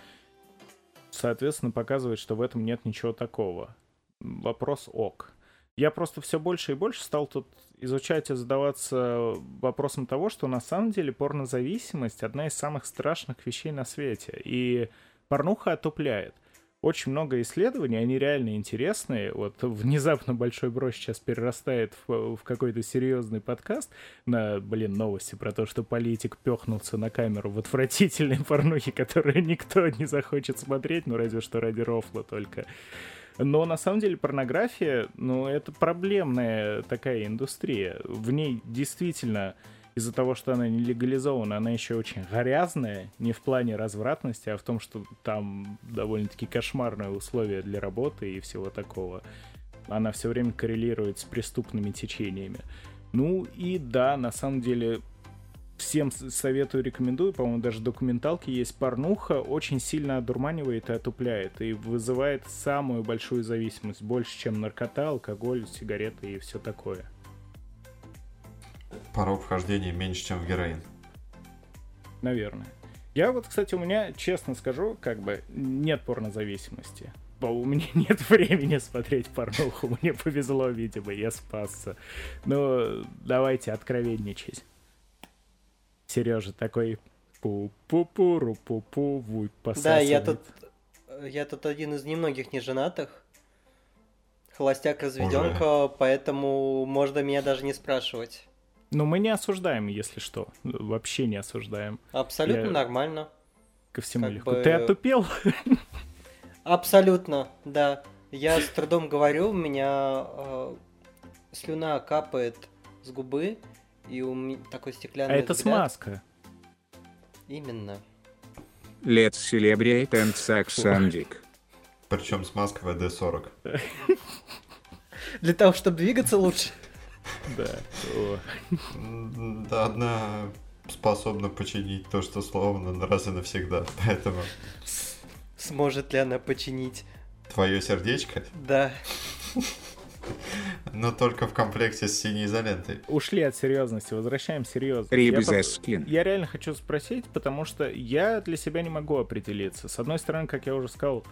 соответственно, показывает, что в этом нет ничего такого. Вопрос ок. Я просто все больше и больше стал тут изучать и задаваться вопросом того, что на самом деле порнозависимость одна из самых страшных вещей на свете. И порнуха отупляет. Очень много исследований, они реально интересные. Вот внезапно Большой Брос сейчас перерастает в, в какой-то серьезный подкаст на, блин, новости про то, что политик пехнулся на камеру в отвратительной [LAUGHS] порнухе, которую никто не захочет смотреть, ну разве что ради рофла только. Но на самом деле порнография, ну, это проблемная такая индустрия. В ней действительно из-за того, что она не легализована, она еще очень грязная, не в плане развратности, а в том, что там довольно-таки кошмарные условия для работы и всего такого. Она все время коррелирует с преступными течениями. Ну и да, на самом деле всем советую, рекомендую, по-моему, даже документалки есть порнуха, очень сильно одурманивает и отупляет, и вызывает самую большую зависимость, больше, чем наркота, алкоголь, сигареты и все такое. Порог вхождения меньше, чем в героин. Наверное. Я вот, кстати, у меня, честно скажу, как бы нет порнозависимости. У меня [LAUGHS] нет времени смотреть порнуху. Мне повезло, видимо, я спасся. Но давайте откровенничать. Сережа такой пу-пу-пу, ру-пу-пу, вуй Да, я тут, я тут один из немногих неженатых. Холостяк разведенка, поэтому можно меня даже не спрашивать. Но мы не осуждаем, если что. Вообще не осуждаем. Абсолютно Я- нормально. Ко всему Как легко. бы- Ты отупел? Абсолютно, да. Я с трудом говорю, у меня э, слюна капает с губы, и у меня такой А стеклянный это взгляд. смазка. Именно. Let's celebrate and suck [LAUGHS] dick. Причем с маской ВД-40. Для того, чтобы двигаться лучше. Да. Да, одна способна починить то, что сломано раз и навсегда. Поэтому Сможет ли она починить? твое сердечко, Да. но только в комплекте с синей изолентой. Ушли от серьезности, возвращаем серьезность. Я skin. Я реально хочу спросить, потому что я для себя не могу определиться. С одной стороны, как я уже сказал,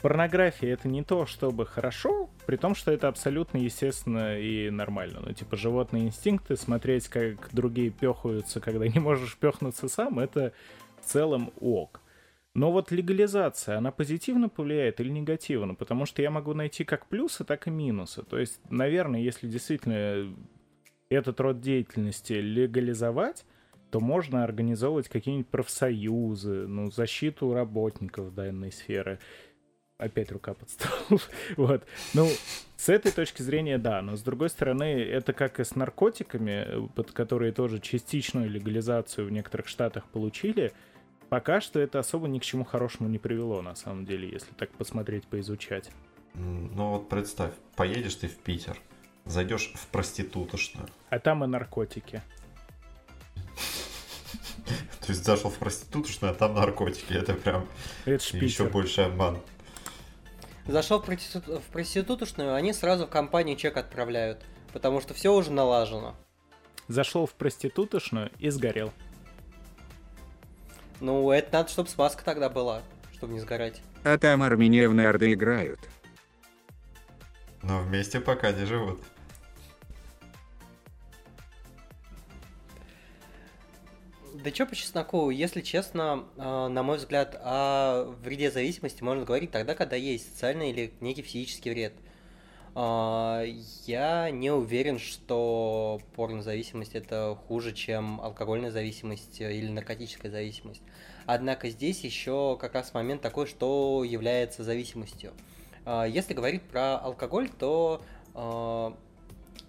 порнография это не то, чтобы хорошо, при том, что это абсолютно естественно и нормально. Ну, типа, животные инстинкты, смотреть, как другие пехаются, когда не можешь пехнуться сам, это в целом ок. Но вот легализация, она позитивно повлияет или негативно? Потому что я могу найти как плюсы, так и минусы. То есть, наверное, если действительно этот род деятельности легализовать, то можно организовывать какие-нибудь профсоюзы, ну, защиту работников данной сферы. Опять рука под стол. [LAUGHS] вот. Ну, с этой точки зрения, да, но с другой стороны, это как и с наркотиками, под которые тоже частичную легализацию в некоторых штатах получили, пока что это особо ни к чему хорошему не привело, на самом деле, если так посмотреть, поизучать. Ну вот представь, поедешь ты в Питер, зайдешь в проститутошную. А там и наркотики. [LAUGHS] То есть зашел в проституточную, а там наркотики. Это прям Это еще больше обман. Зашел в, проститут- в проституточную, они сразу в компанию чек отправляют. Потому что все уже налажено. Зашел в проститутошную и сгорел. Ну, это надо, чтобы смазка тогда была, чтобы не сгорать. А там Армения в нарды играют. Но вместе пока не живут. Да чё по чесноку, если честно, э, на мой взгляд, о вреде зависимости можно говорить тогда, когда есть социальный или некий физический вред. А, Я не уверен, что порнозависимость это хуже, чем алкогольная зависимость э, или наркотическая зависимость. Однако здесь еще как раз момент такой, что является зависимостью. А, Если говорить про алкоголь, то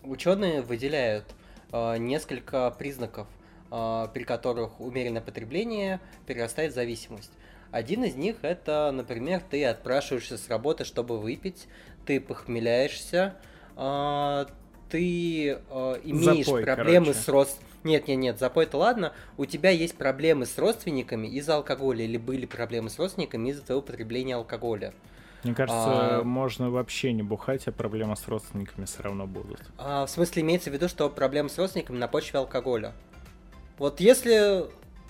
ученые выделяют а, несколько признаков, а, при которых умеренное потребление перерастает в зависимость. Один из них это, например, ты отпрашиваешься с работы, чтобы выпить, ты похмеляешься, а, ты а, имеешь Запой, проблемы короче. с рост... Нет, нет, нет, запой это ладно. У тебя есть проблемы с родственниками из-за алкоголя, или были проблемы с родственниками из-за твоего потребления алкоголя. Мне кажется, А- можно вообще не бухать, а проблемы с родственниками все равно будут. А, в смысле, имеется в виду, что проблемы с родственниками на почве алкоголя. Вот если...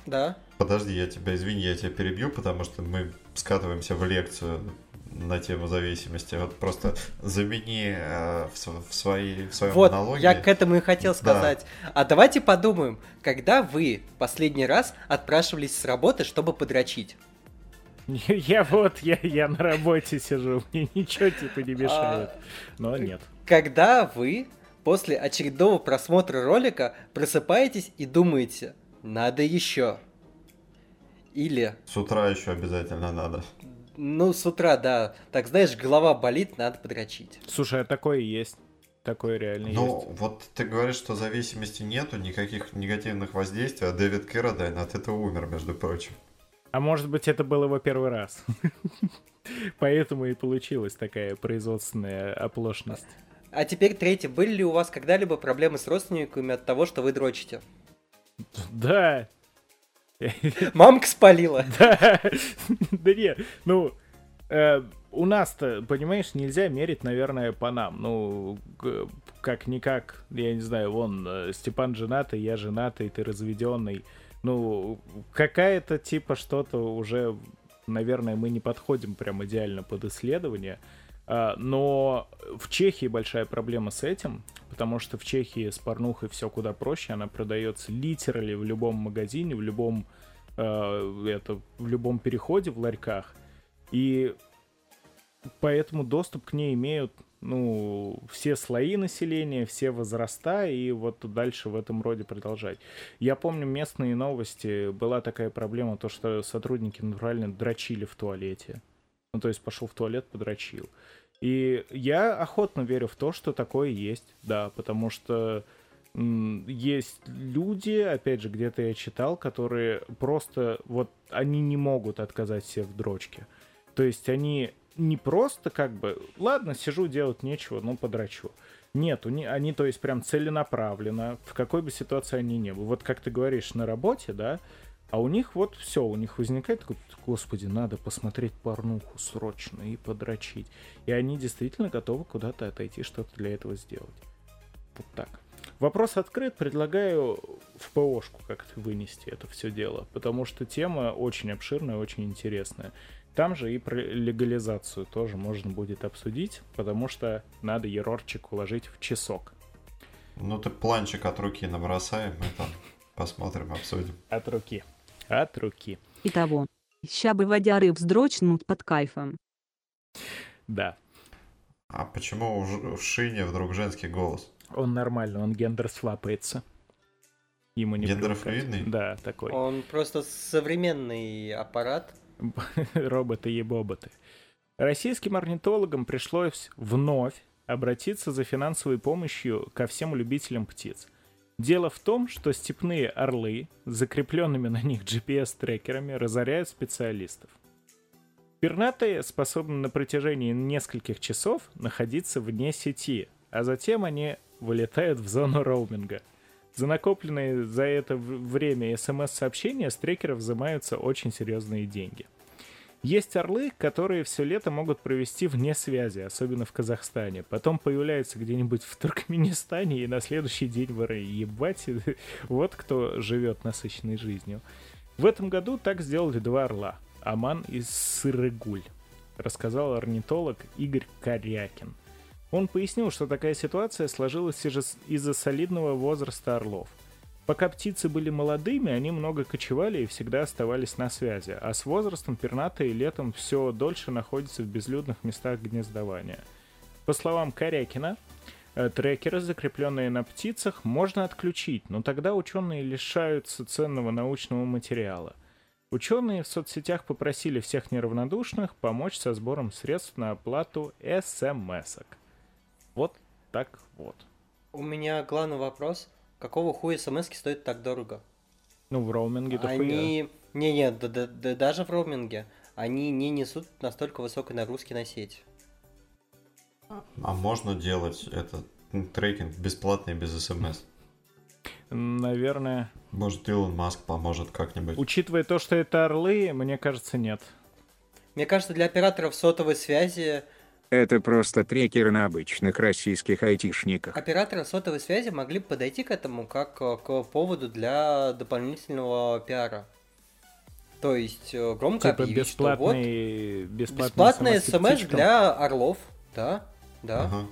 Да. Подожди, я тебя, извини, я тебя перебью, потому что мы скатываемся в лекцию на тему зависимости. Вот просто замени э, в, в своей, в своем Вот, монологе. я к этому и хотел Да. сказать. А давайте подумаем, когда вы последний раз отпрашивались с работы, чтобы подрочить? Я вот, я, я на работе сижу, [LAUGHS] мне ничего типа не мешает. А, Но нет. Когда вы после очередного просмотра ролика просыпаетесь и думаете, надо еще. Или, С утра еще обязательно надо. ну, с утра, да, так знаешь, голова болит, надо подрочить. Слушай, а такое есть. Такое реально Ну, есть. вот ты говоришь, что зависимости нету, никаких негативных воздействий, а Дэвид Кэрродайн от этого умер, между прочим. А может быть, это был его первый раз. [LAUGHS] Поэтому и получилась такая производственная оплошность. А теперь третье. Были ли у вас когда-либо проблемы с родственниками от того, что вы дрочите? Да, [LAUGHS] Мамка спалила. [LAUGHS] да, да не, ну, э, у нас-то, понимаешь, нельзя мерить, наверное, по нам. Ну, как-никак, я не знаю, вон, э, Степан женатый, я женатый, ты разведенный. Ну, какая-то типа что-то уже, наверное, мы не подходим прям идеально под исследование. А, Но в Чехии большая проблема с этим, потому что в Чехии с порнухой все куда проще, она продается литерали в любом магазине, в любом э, это в любом переходе в ларьках, и поэтому доступ к ней имеют ну все слои населения, все возраста и вот дальше в этом роде продолжать. Я помню местные новости была такая проблема, то что сотрудники натурально дрочили в туалете. Ну, то есть пошел в туалет, подрочил. И я охотно верю в то, что такое есть, да, потому что есть люди, опять же, где-то я читал, которые просто, вот, они не могут отказать себе в дрочке. То есть они не просто как бы, ладно, сижу, делать нечего, ну, подрачу. Нет, у ни- они, то есть, прям целенаправленно, в какой бы ситуации они ни были. Вот как ты говоришь, на работе, да, а у них вот все, у них возникает такой, господи, надо посмотреть порнуху срочно и подрочить. И они действительно готовы куда-то отойти, что-то для этого сделать. Вот так. Вопрос открыт, предлагаю в ПОшку как-то вынести это все дело, потому что тема очень обширная, очень интересная. Там же и про легализацию тоже можно будет обсудить, потому что надо ерорчик уложить в часок Ну ты планчик от руки набросаем, там посмотрим, обсудим. от руки. От руки. Итого. Ща бы водяры вздрочнут под кайфом. Да. А почему у в Шине вдруг женский голос? Он нормально, он гендер свапается. Ему не Гендерфлюидный? Да, такой. Он просто современный аппарат. [LAUGHS] Роботы-ебоботы. Российским орнитологам пришлось вновь обратиться за финансовой помощью ко всем любителям птиц. Дело в том, что степные орлы закрепленными на них GPS-трекерами разоряют специалистов. Пернатые способны на протяжении нескольких часов находиться вне сети, а затем они вылетают в зону роуминга. За накопленные за это время смс-сообщения с трекеров взимаются очень серьезные деньги. Есть орлы, которые все лето могут провести вне связи, особенно в Казахстане. Потом появляются где-нибудь в Туркменистане и на следующий день в РА. Ебать, [LAUGHS] вот кто живет насыщенной жизнью. В этом году так сделали два орла. Аман и Сырыгуль, рассказал орнитолог Игорь Корякин. Он пояснил, что такая ситуация сложилась из- из-за солидного возраста орлов. Пока птицы были молодыми, они много кочевали и всегда оставались на связи, а с возрастом пернатые летом все дольше находятся в безлюдных местах гнездования. По словам Корякина, э, трекеры, закрепленные на птицах, можно отключить, но тогда ученые лишаются ценного научного материала. Ученые в соцсетях попросили всех неравнодушных помочь со сбором средств на оплату смс-ок. Вот так вот. У меня главный вопрос. Какого хуя смс стоят так дорого? Ну, в роуминге дохуя. Они... Не-не, да- да- да даже в роуминге. Они не несут настолько высокой нагрузки на сеть. А можно делать этот трекинг бесплатный без смс? Наверное. Может, Илон Маск поможет как-нибудь? Учитывая то, что это орлы, мне кажется, нет. Мне кажется, для операторов сотовой связи... Это просто трекеры на обычных российских айтишниках. Операторы сотовой связи могли бы подойти к этому как э, к поводу для дополнительного пиара. То есть э, громко Типа объявить, что вот бесплатный, бесплатный, бесплатный смс для орлов. Да, да. Ага.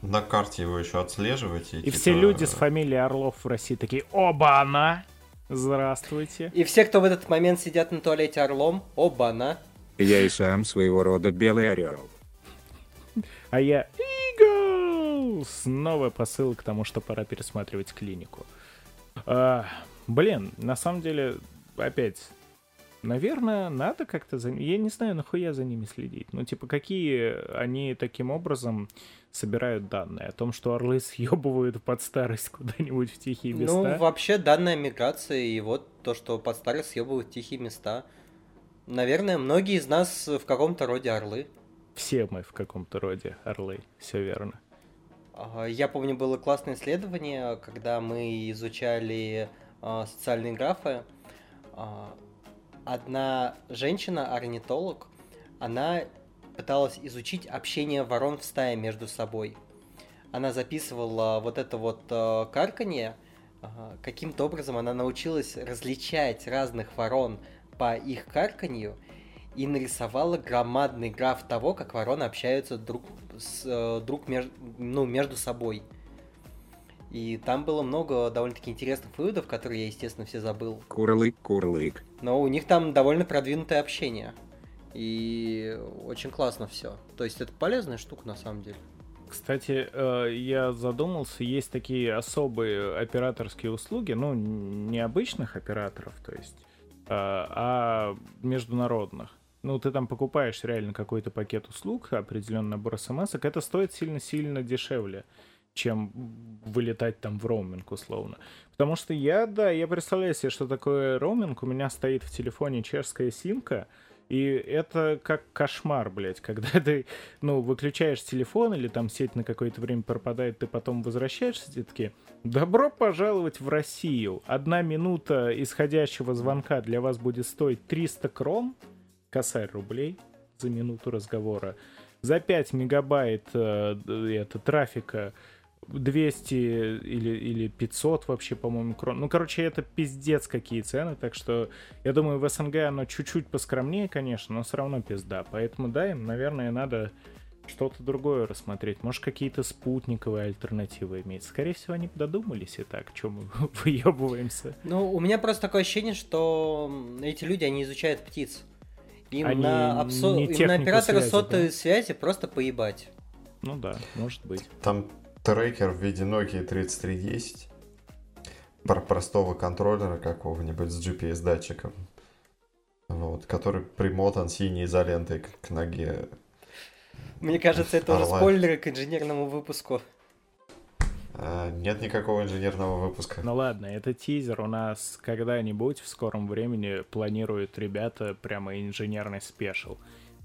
На карте его еще отслеживаете. И все типа, люди с фамилией Орлов в России такие, оба она! Здравствуйте. И все, кто в этот момент сидят на туалете орлом, оба-на. Я и сам своего рода белый орел. А я Игл! Снова посыл к тому, что пора пересматривать клинику. А, блин, на самом деле, опять, наверное, надо как-то за... Я не знаю, нахуя за ними следить. Ну, типа, какие они таким образом собирают данные? О том, что орлы съебывают под старость куда-нибудь в тихие места? Ну, вообще, данная миграция и вот то, что под старость съебывают тихие места. Наверное, многие из нас в каком-то роде орлы. Все мы в каком-то роде орлы, все верно. А, Я помню, было классное исследование, когда мы изучали а, социальные графы. А, Одна женщина-орнитолог, она пыталась изучить общение ворон в стае между собой. Она записывала вот это вот карканье. Каким-то образом она научилась различать разных ворон по их карканью и нарисовала громадный граф того, как вороны общаются друг, с, э, друг меж- ну, между собой. И там было много довольно-таки интересных выводов, которые я, естественно, все забыл. Курлык, курлык. Но у них там довольно продвинутое общение. И очень классно все. То есть это полезная штука на самом деле. Кстати, э, я задумался, есть такие особые операторские услуги, ну, необычных операторов, то есть, э, а международных. Ну, ты там покупаешь реально какой-то пакет услуг, определенный набор смс это стоит сильно-сильно дешевле, чем вылетать там в роуминг условно. Потому что я, да, я представляю себе, что такое роуминг. У меня стоит в телефоне чешская симка, и это как кошмар, блядь, [LAUGHS] когда ты, ну, выключаешь телефон или там сеть на какое-то время пропадает, ты потом возвращаешься, и такие, добро пожаловать в Россию. Одна минута исходящего звонка для вас будет стоить 300 крон, косарь рублей за минуту разговора. За 5 мегабайт э, это, трафика 200 или, или 500 вообще, по-моему, крон. Ну, короче, это пиздец какие цены, так что я думаю, в СНГ оно чуть-чуть поскромнее, конечно, но все равно пизда. Поэтому, да, им, наверное, надо что-то другое рассмотреть. Может, какие-то спутниковые альтернативы иметь. Скорее всего, они додумались и так, чем мы [LAUGHS] выебываемся. Ну, у меня просто такое ощущение, что эти люди, они изучают птиц. Им Они на, обсо- не им на оператора связи, сотовой да? связи просто поебать. Ну да, может быть. Там трекер в виде Nokia 3310. Про простого контроллера какого-нибудь с GPS-датчиком. Вот, который примотан синей изолентой к, ноге. Мне кажется, это уже спойлеры к инженерному выпуску. А, нет никакого инженерного выпуска. Ну ладно, это тизер. У нас когда-нибудь в скором времени планируют ребята прямо инженерный спешл.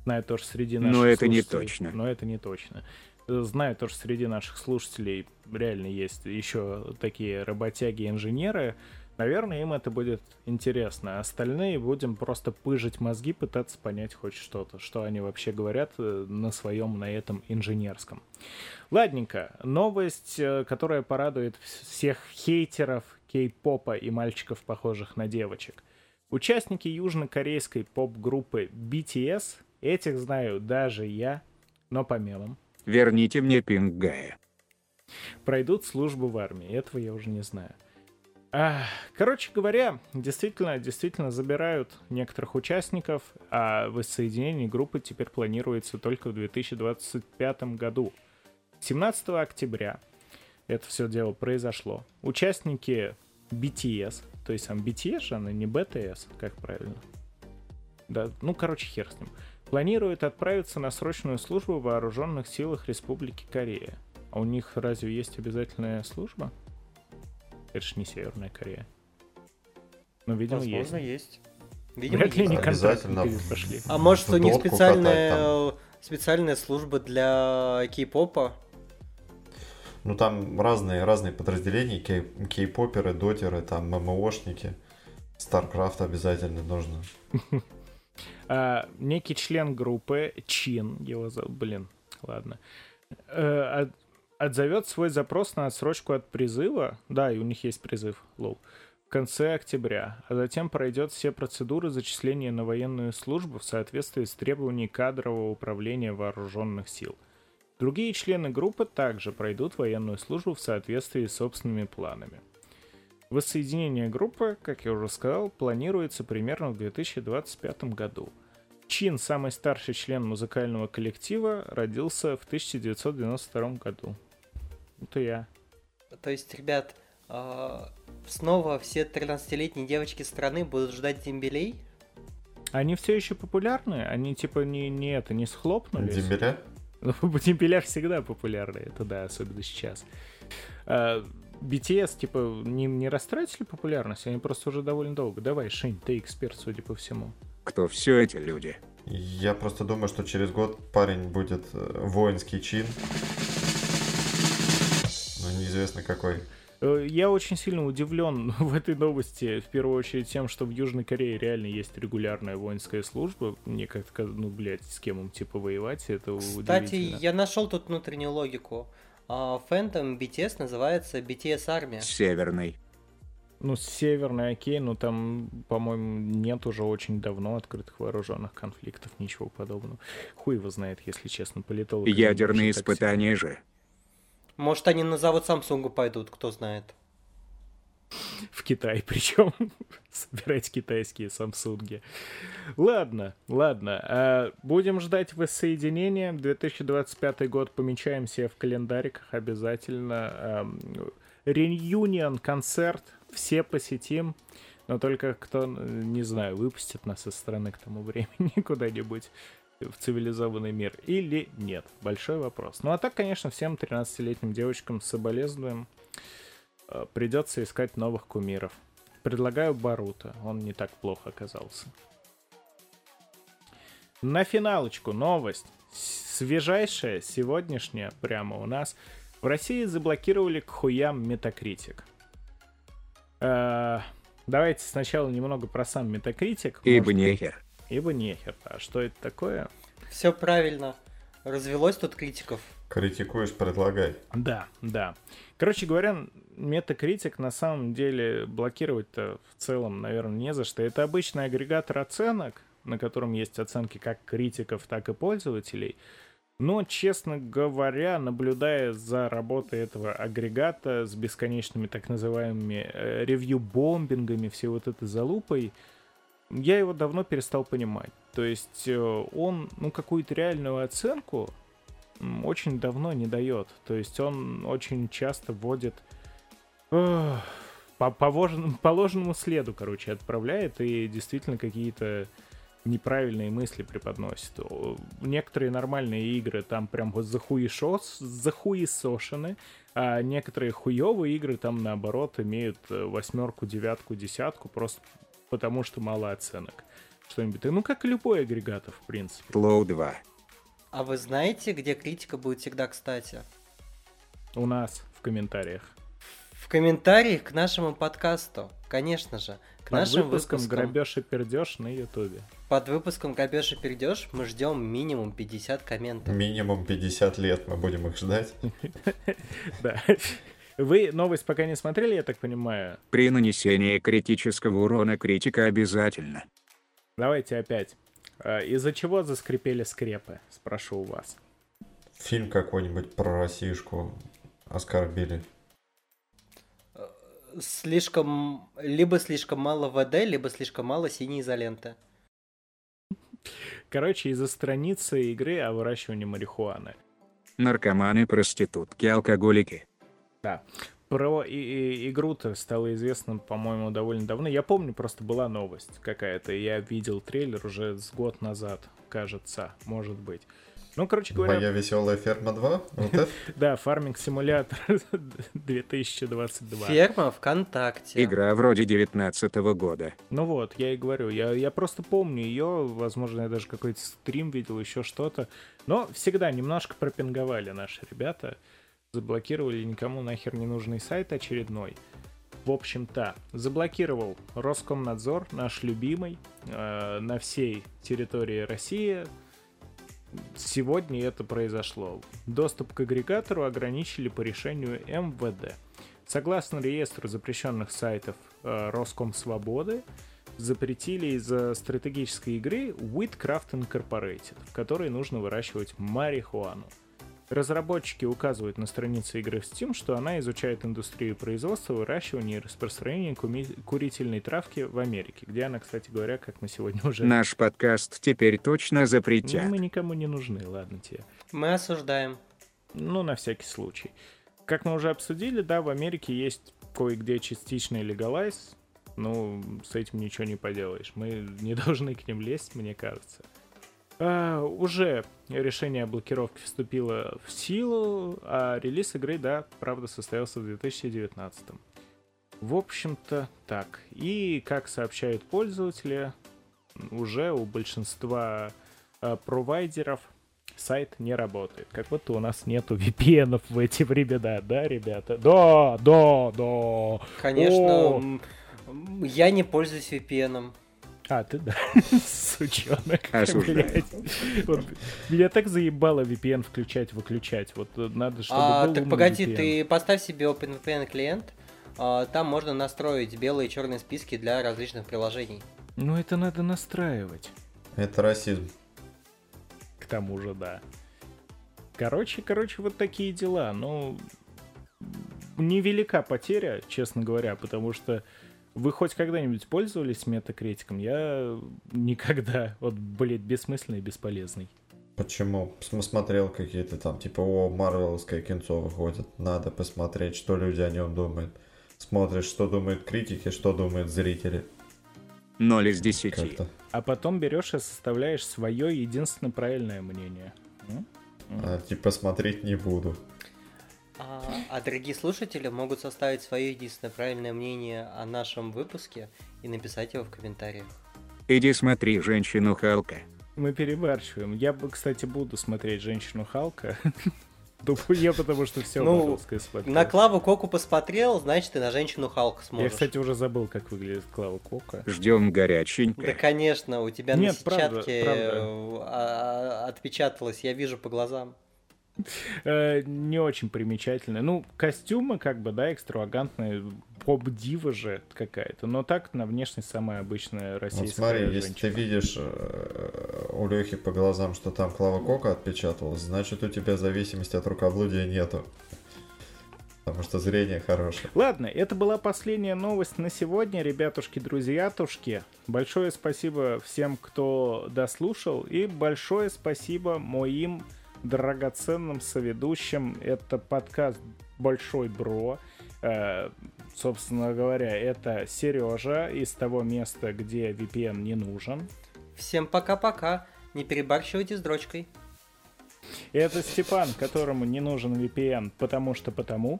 Знаю тоже среди наших Но это не точно. Но это не точно. знаю тоже среди наших слушателей реально есть еще такие работяги-инженеры, наверное, им это будет интересно. Остальные будем просто пыжить мозги, пытаться понять хоть что-то, что они вообще говорят э, на своем, на этом инженерском. Ладненько, новость, э, которая порадует всех хейтеров кей-попа и мальчиков, похожих на девочек. Участники южнокорейской поп-группы BTS, этих знаю даже я, но по мемам, Верните мне Пингая. пройдут службу в армии. Этого я уже не знаю. Короче говоря, действительно, действительно забирают некоторых участников, а воссоединение группы теперь планируется только в 2025 году. 17 октября это все дело произошло. Участники BTS, то есть там BTS же, она не BTS, как правильно? Да, ну, короче, хер с ним. Планируют отправиться на срочную службу в вооруженных силах Республики Корея. А у них разве есть обязательная служба? Это ж не Северная Корея. Ну, видимо, Возможно, есть. есть. Видимо, Вряд ли они Обязательно контракт в- пошли. А может, у них специальная, специальная служба для кей-попа? Ну там разные, разные подразделения, кей- кей-поперы, дотеры, там ММОшники. Старкрафт обязательно нужно. [LAUGHS] А, некий член группы, Чин, его зовут, блин, ладно, э, от- отзовет свой запрос на отсрочку от призыва, да, и у них есть призыв, lol, в конце октября, а затем пройдет все процедуры зачисления на военную службу в соответствии с требованиями кадрового управления вооруженных сил. Другие члены группы также пройдут военную службу в соответствии с собственными планами. Воссоединение группы, как я уже сказал, планируется примерно в 2025 году. Чин, самый старший член музыкального коллектива, родился в 1992 году. Это я. То есть, ребят, а, снова все 13-летние девочки страны будут ждать дембелей? Они все еще популярны? Они типа не, не это, не схлопнулись? Дембеля? Ну, [LAUGHS] Дембеля всегда популярны, это да, особенно сейчас. А, BTS, типа, не, не растратили популярность, они просто уже довольно долго. Давай, Шинь, ты эксперт, судя по всему. Кто все эти люди? Я просто думаю, что через год парень будет э, воинский чин. Неизвестно какой. Э, Я очень сильно удивлен [LAUGHS] в этой новости, в первую очередь, тем, что в Южной Корее реально есть регулярная воинская служба. Мне как-то, ну, блядь, с кем им, типа, воевать, это Кстати, я нашел тут внутреннюю логику. А, Фэндом BTS называется BTS Армия. Северный. Ну, северный окей, но там, по-моему, нет уже очень давно открытых вооруженных конфликтов, ничего подобного. Хуй его знает, если честно, политологи. Ядерные испытания же. Может, они на завод Samsung пойдут, кто знает. В Китай [LAUGHS] причем. Собирать китайские самсунги. Ладно, ладно. а, будем ждать воссоединения. 2025 год помечаем себе в календариках обязательно. Реюнион концерт. Все посетим. Но только кто, не знаю, выпустит нас из страны к тому времени [LAUGHS] куда-нибудь в цивилизованный мир или нет. Большой вопрос. Ну а так, конечно, всем 13-летним девочкам соболезнуем. Э, Придется искать новых кумиров. Предлагаю Барута. Он не так плохо оказался. На финалочку новость. Свежайшая, сегодняшняя, прямо у нас. В России заблокировали к хуям Metacritic. Э, Давайте сначала немного про сам Metacritic. Ибо нехер. Ибо нехер. А что это такое? Все правильно. Развелось тут критиков. Критикуешь, предлагай. Да, да. Короче говоря, Metacritic на самом деле блокировать-то в целом, наверное, не за что. Это обычный агрегатор оценок, на котором есть оценки как критиков, так и пользователей. Но, честно говоря, наблюдая за работой этого агрегата с бесконечными так называемыми э, ревью-бомбингами, всей вот этой залупой, я его давно перестал понимать. То есть э, он, ну, какую-то реальную оценку очень давно не дает. То есть он очень часто вводит по, по вож- [LAUGHS] по ложному следу, короче, отправляет и действительно какие-то неправильные мысли преподносит. Некоторые нормальные игры там прям вот захуешос, захуесошены, а некоторые хуевые игры там наоборот имеют э, восьмерку, девятку, десятку, просто потому что мало оценок. Что-нибудь. Ну, как и любой агрегатор, в принципе. Тлоу 2. А вы знаете, где критика будет всегда кстати? У нас в комментариях. В комментариях к нашему подкасту, конечно же. К Под нашим выпуском выпускам. «Грабеж и пердеж» на ютубе. Под выпуском «Грабеж и пердеж» мы ждем минимум 50 комментов. Минимум 50 лет мы будем их ждать. [LAUGHS] Да. Вы новость пока не смотрели, я так понимаю? При нанесении критического урона критика обязательно. Давайте опять. А, Из-за чего заскрипели скрепы? Спрошу у вас. Фильм какой-нибудь про Россишку оскорбили. Слишком... Либо слишком мало ВД, либо слишком мало синей изоленты. Короче, из-за страницы игры о выращивании марихуаны. Наркоманы, проститутки, алкоголики. Да. Про и- и- игру-то стало известно, по-моему, довольно давно. Я помню, просто была новость какая-то. Я видел трейлер уже с год назад, кажется, может быть. Ну, короче говоря, Моя веселая ферма 2? Вот [LAUGHS] это? да, фарминг симулятор [LAUGHS] 2022. Ферма ВКонтакте. Игра вроде 19 года. Ну вот, я и говорю, я, я просто помню ее, возможно, я даже какой-то стрим видел, еще что-то. Но всегда немножко пропинговали наши ребята, заблокировали никому нахер не нужный сайт очередной. В общем-то, заблокировал Роскомнадзор, наш любимый, э, на всей территории России. Сегодня это произошло. Доступ к агрегатору ограничили по решению МВД. Согласно реестру запрещенных сайтов э, Роскомсвободы, запретили из-за стратегической игры Wheatcraft Incorporated, в которой нужно выращивать марихуану. Разработчики указывают на странице игры в Steam, что она изучает индустрию производства, выращивания и распространения куми- курительной травки в Америке, где она, кстати говоря, как мы сегодня [LAUGHS] уже... Наш подкаст теперь точно Ну, запретят. мы никому не нужны, ладно тебе. Мы осуждаем. Ну, на всякий случай. Как мы уже обсудили, да, в Америке есть кое-где частичный легалайз. Ну, с этим ничего не поделаешь. Мы не [LAUGHS] должны к ним лезть, мне кажется. А, уже решение о блокировке вступило в силу, а релиз игры, да, правда, состоялся в 2019. В общем-то, так. И, как сообщают пользователи, уже у большинства а, провайдеров сайт не работает. Как будто у нас нету VPN в эти времена, да, ребята? Да, да, да. Конечно, О! я не пользуюсь VPN. А, ты да, [LAUGHS] сучонок, блядь. Вот, меня так заебало VPN включать-выключать. Вот э, надо, чтобы А, был так погоди, VPN. ты поставь себе OpenVPN клиент. а, Там можно настроить белые и черные списки для различных приложений. Ну, это надо настраивать. Это расизм. К тому же, да. Короче, короче, вот такие дела. Ну, невелика потеря, честно говоря, потому что вы хоть когда-нибудь пользовались метакритиком? Я никогда. Вот, блядь, бессмысленный и бесполезный. Почему? См- Смотрел какие-то там, типа, о, Марвеловское кинцо выходит. Надо посмотреть, что люди о нем думают. Смотришь, что думают критики, что думают зрители. 0 из 10. Как-то. А потом берешь и составляешь свое единственное правильное мнение. М? А, типа, смотреть не буду. А, а дорогие слушатели могут составить свое единственное правильное мнение о нашем выпуске и написать его в комментариях. Иди смотри женщину Халка. Мы перебарщиваем. Я бы, кстати, буду смотреть женщину Халка. [LAUGHS] Думаю, я потому что все Ну, смотрю. На Клаву Коку посмотрел, значит, и на женщину Халк Я, сможешь. кстати, уже забыл, как выглядит Клава Кока. Ждем Да, горяченько. конечно, у тебя Нет, на правда, сетчатке правда. э, а- отпечаталось, я вижу по глазам. Э, не очень примечательно. Ну, костюмы, как бы, да, экстравагантные. Поп-дива же какая-то. Но так, на внешность самая обычная российская Вот смотри, если женщина. ты видишь э, у Лехи по глазам, что там Клава Кока отпечаталась, значит у тебя зависимости от рукоблудия нету. Потому что зрение хорошее. Ладно, это была последняя новость на сегодня, ребятушки, друзьятушки. Большое спасибо всем, кто дослушал, и большое спасибо моим драгоценным соведущим. Это подкаст Большой Бро. Э, собственно говоря, это Сережа из того места, где VPN не нужен. Всем пока-пока, не перебарщивайте с дрочкой. Это Степан, которому не нужен VPN, потому что потому.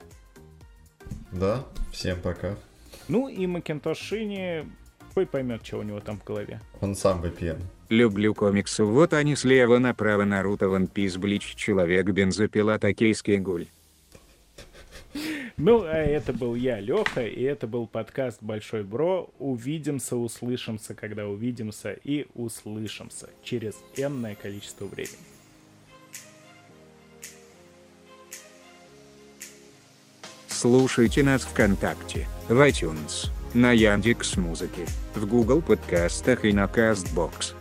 Да, всем пока. Ну и Макинтошини Хуй поймет, что у него там в голове. Он сам VPN. Люблю комиксы, вот они слева направо Наруто, One Piece, Блич, Человек, Бензопила, Токийский гуль. Ну, а это был я, Леха, и это был подкаст Большой Бро. Увидимся, услышимся, когда увидимся, и услышимся через энное количество времени. Слушайте нас ВКонтакте, в iTunes, на Яндекс Музыке, в Google подкастах и на Castbox.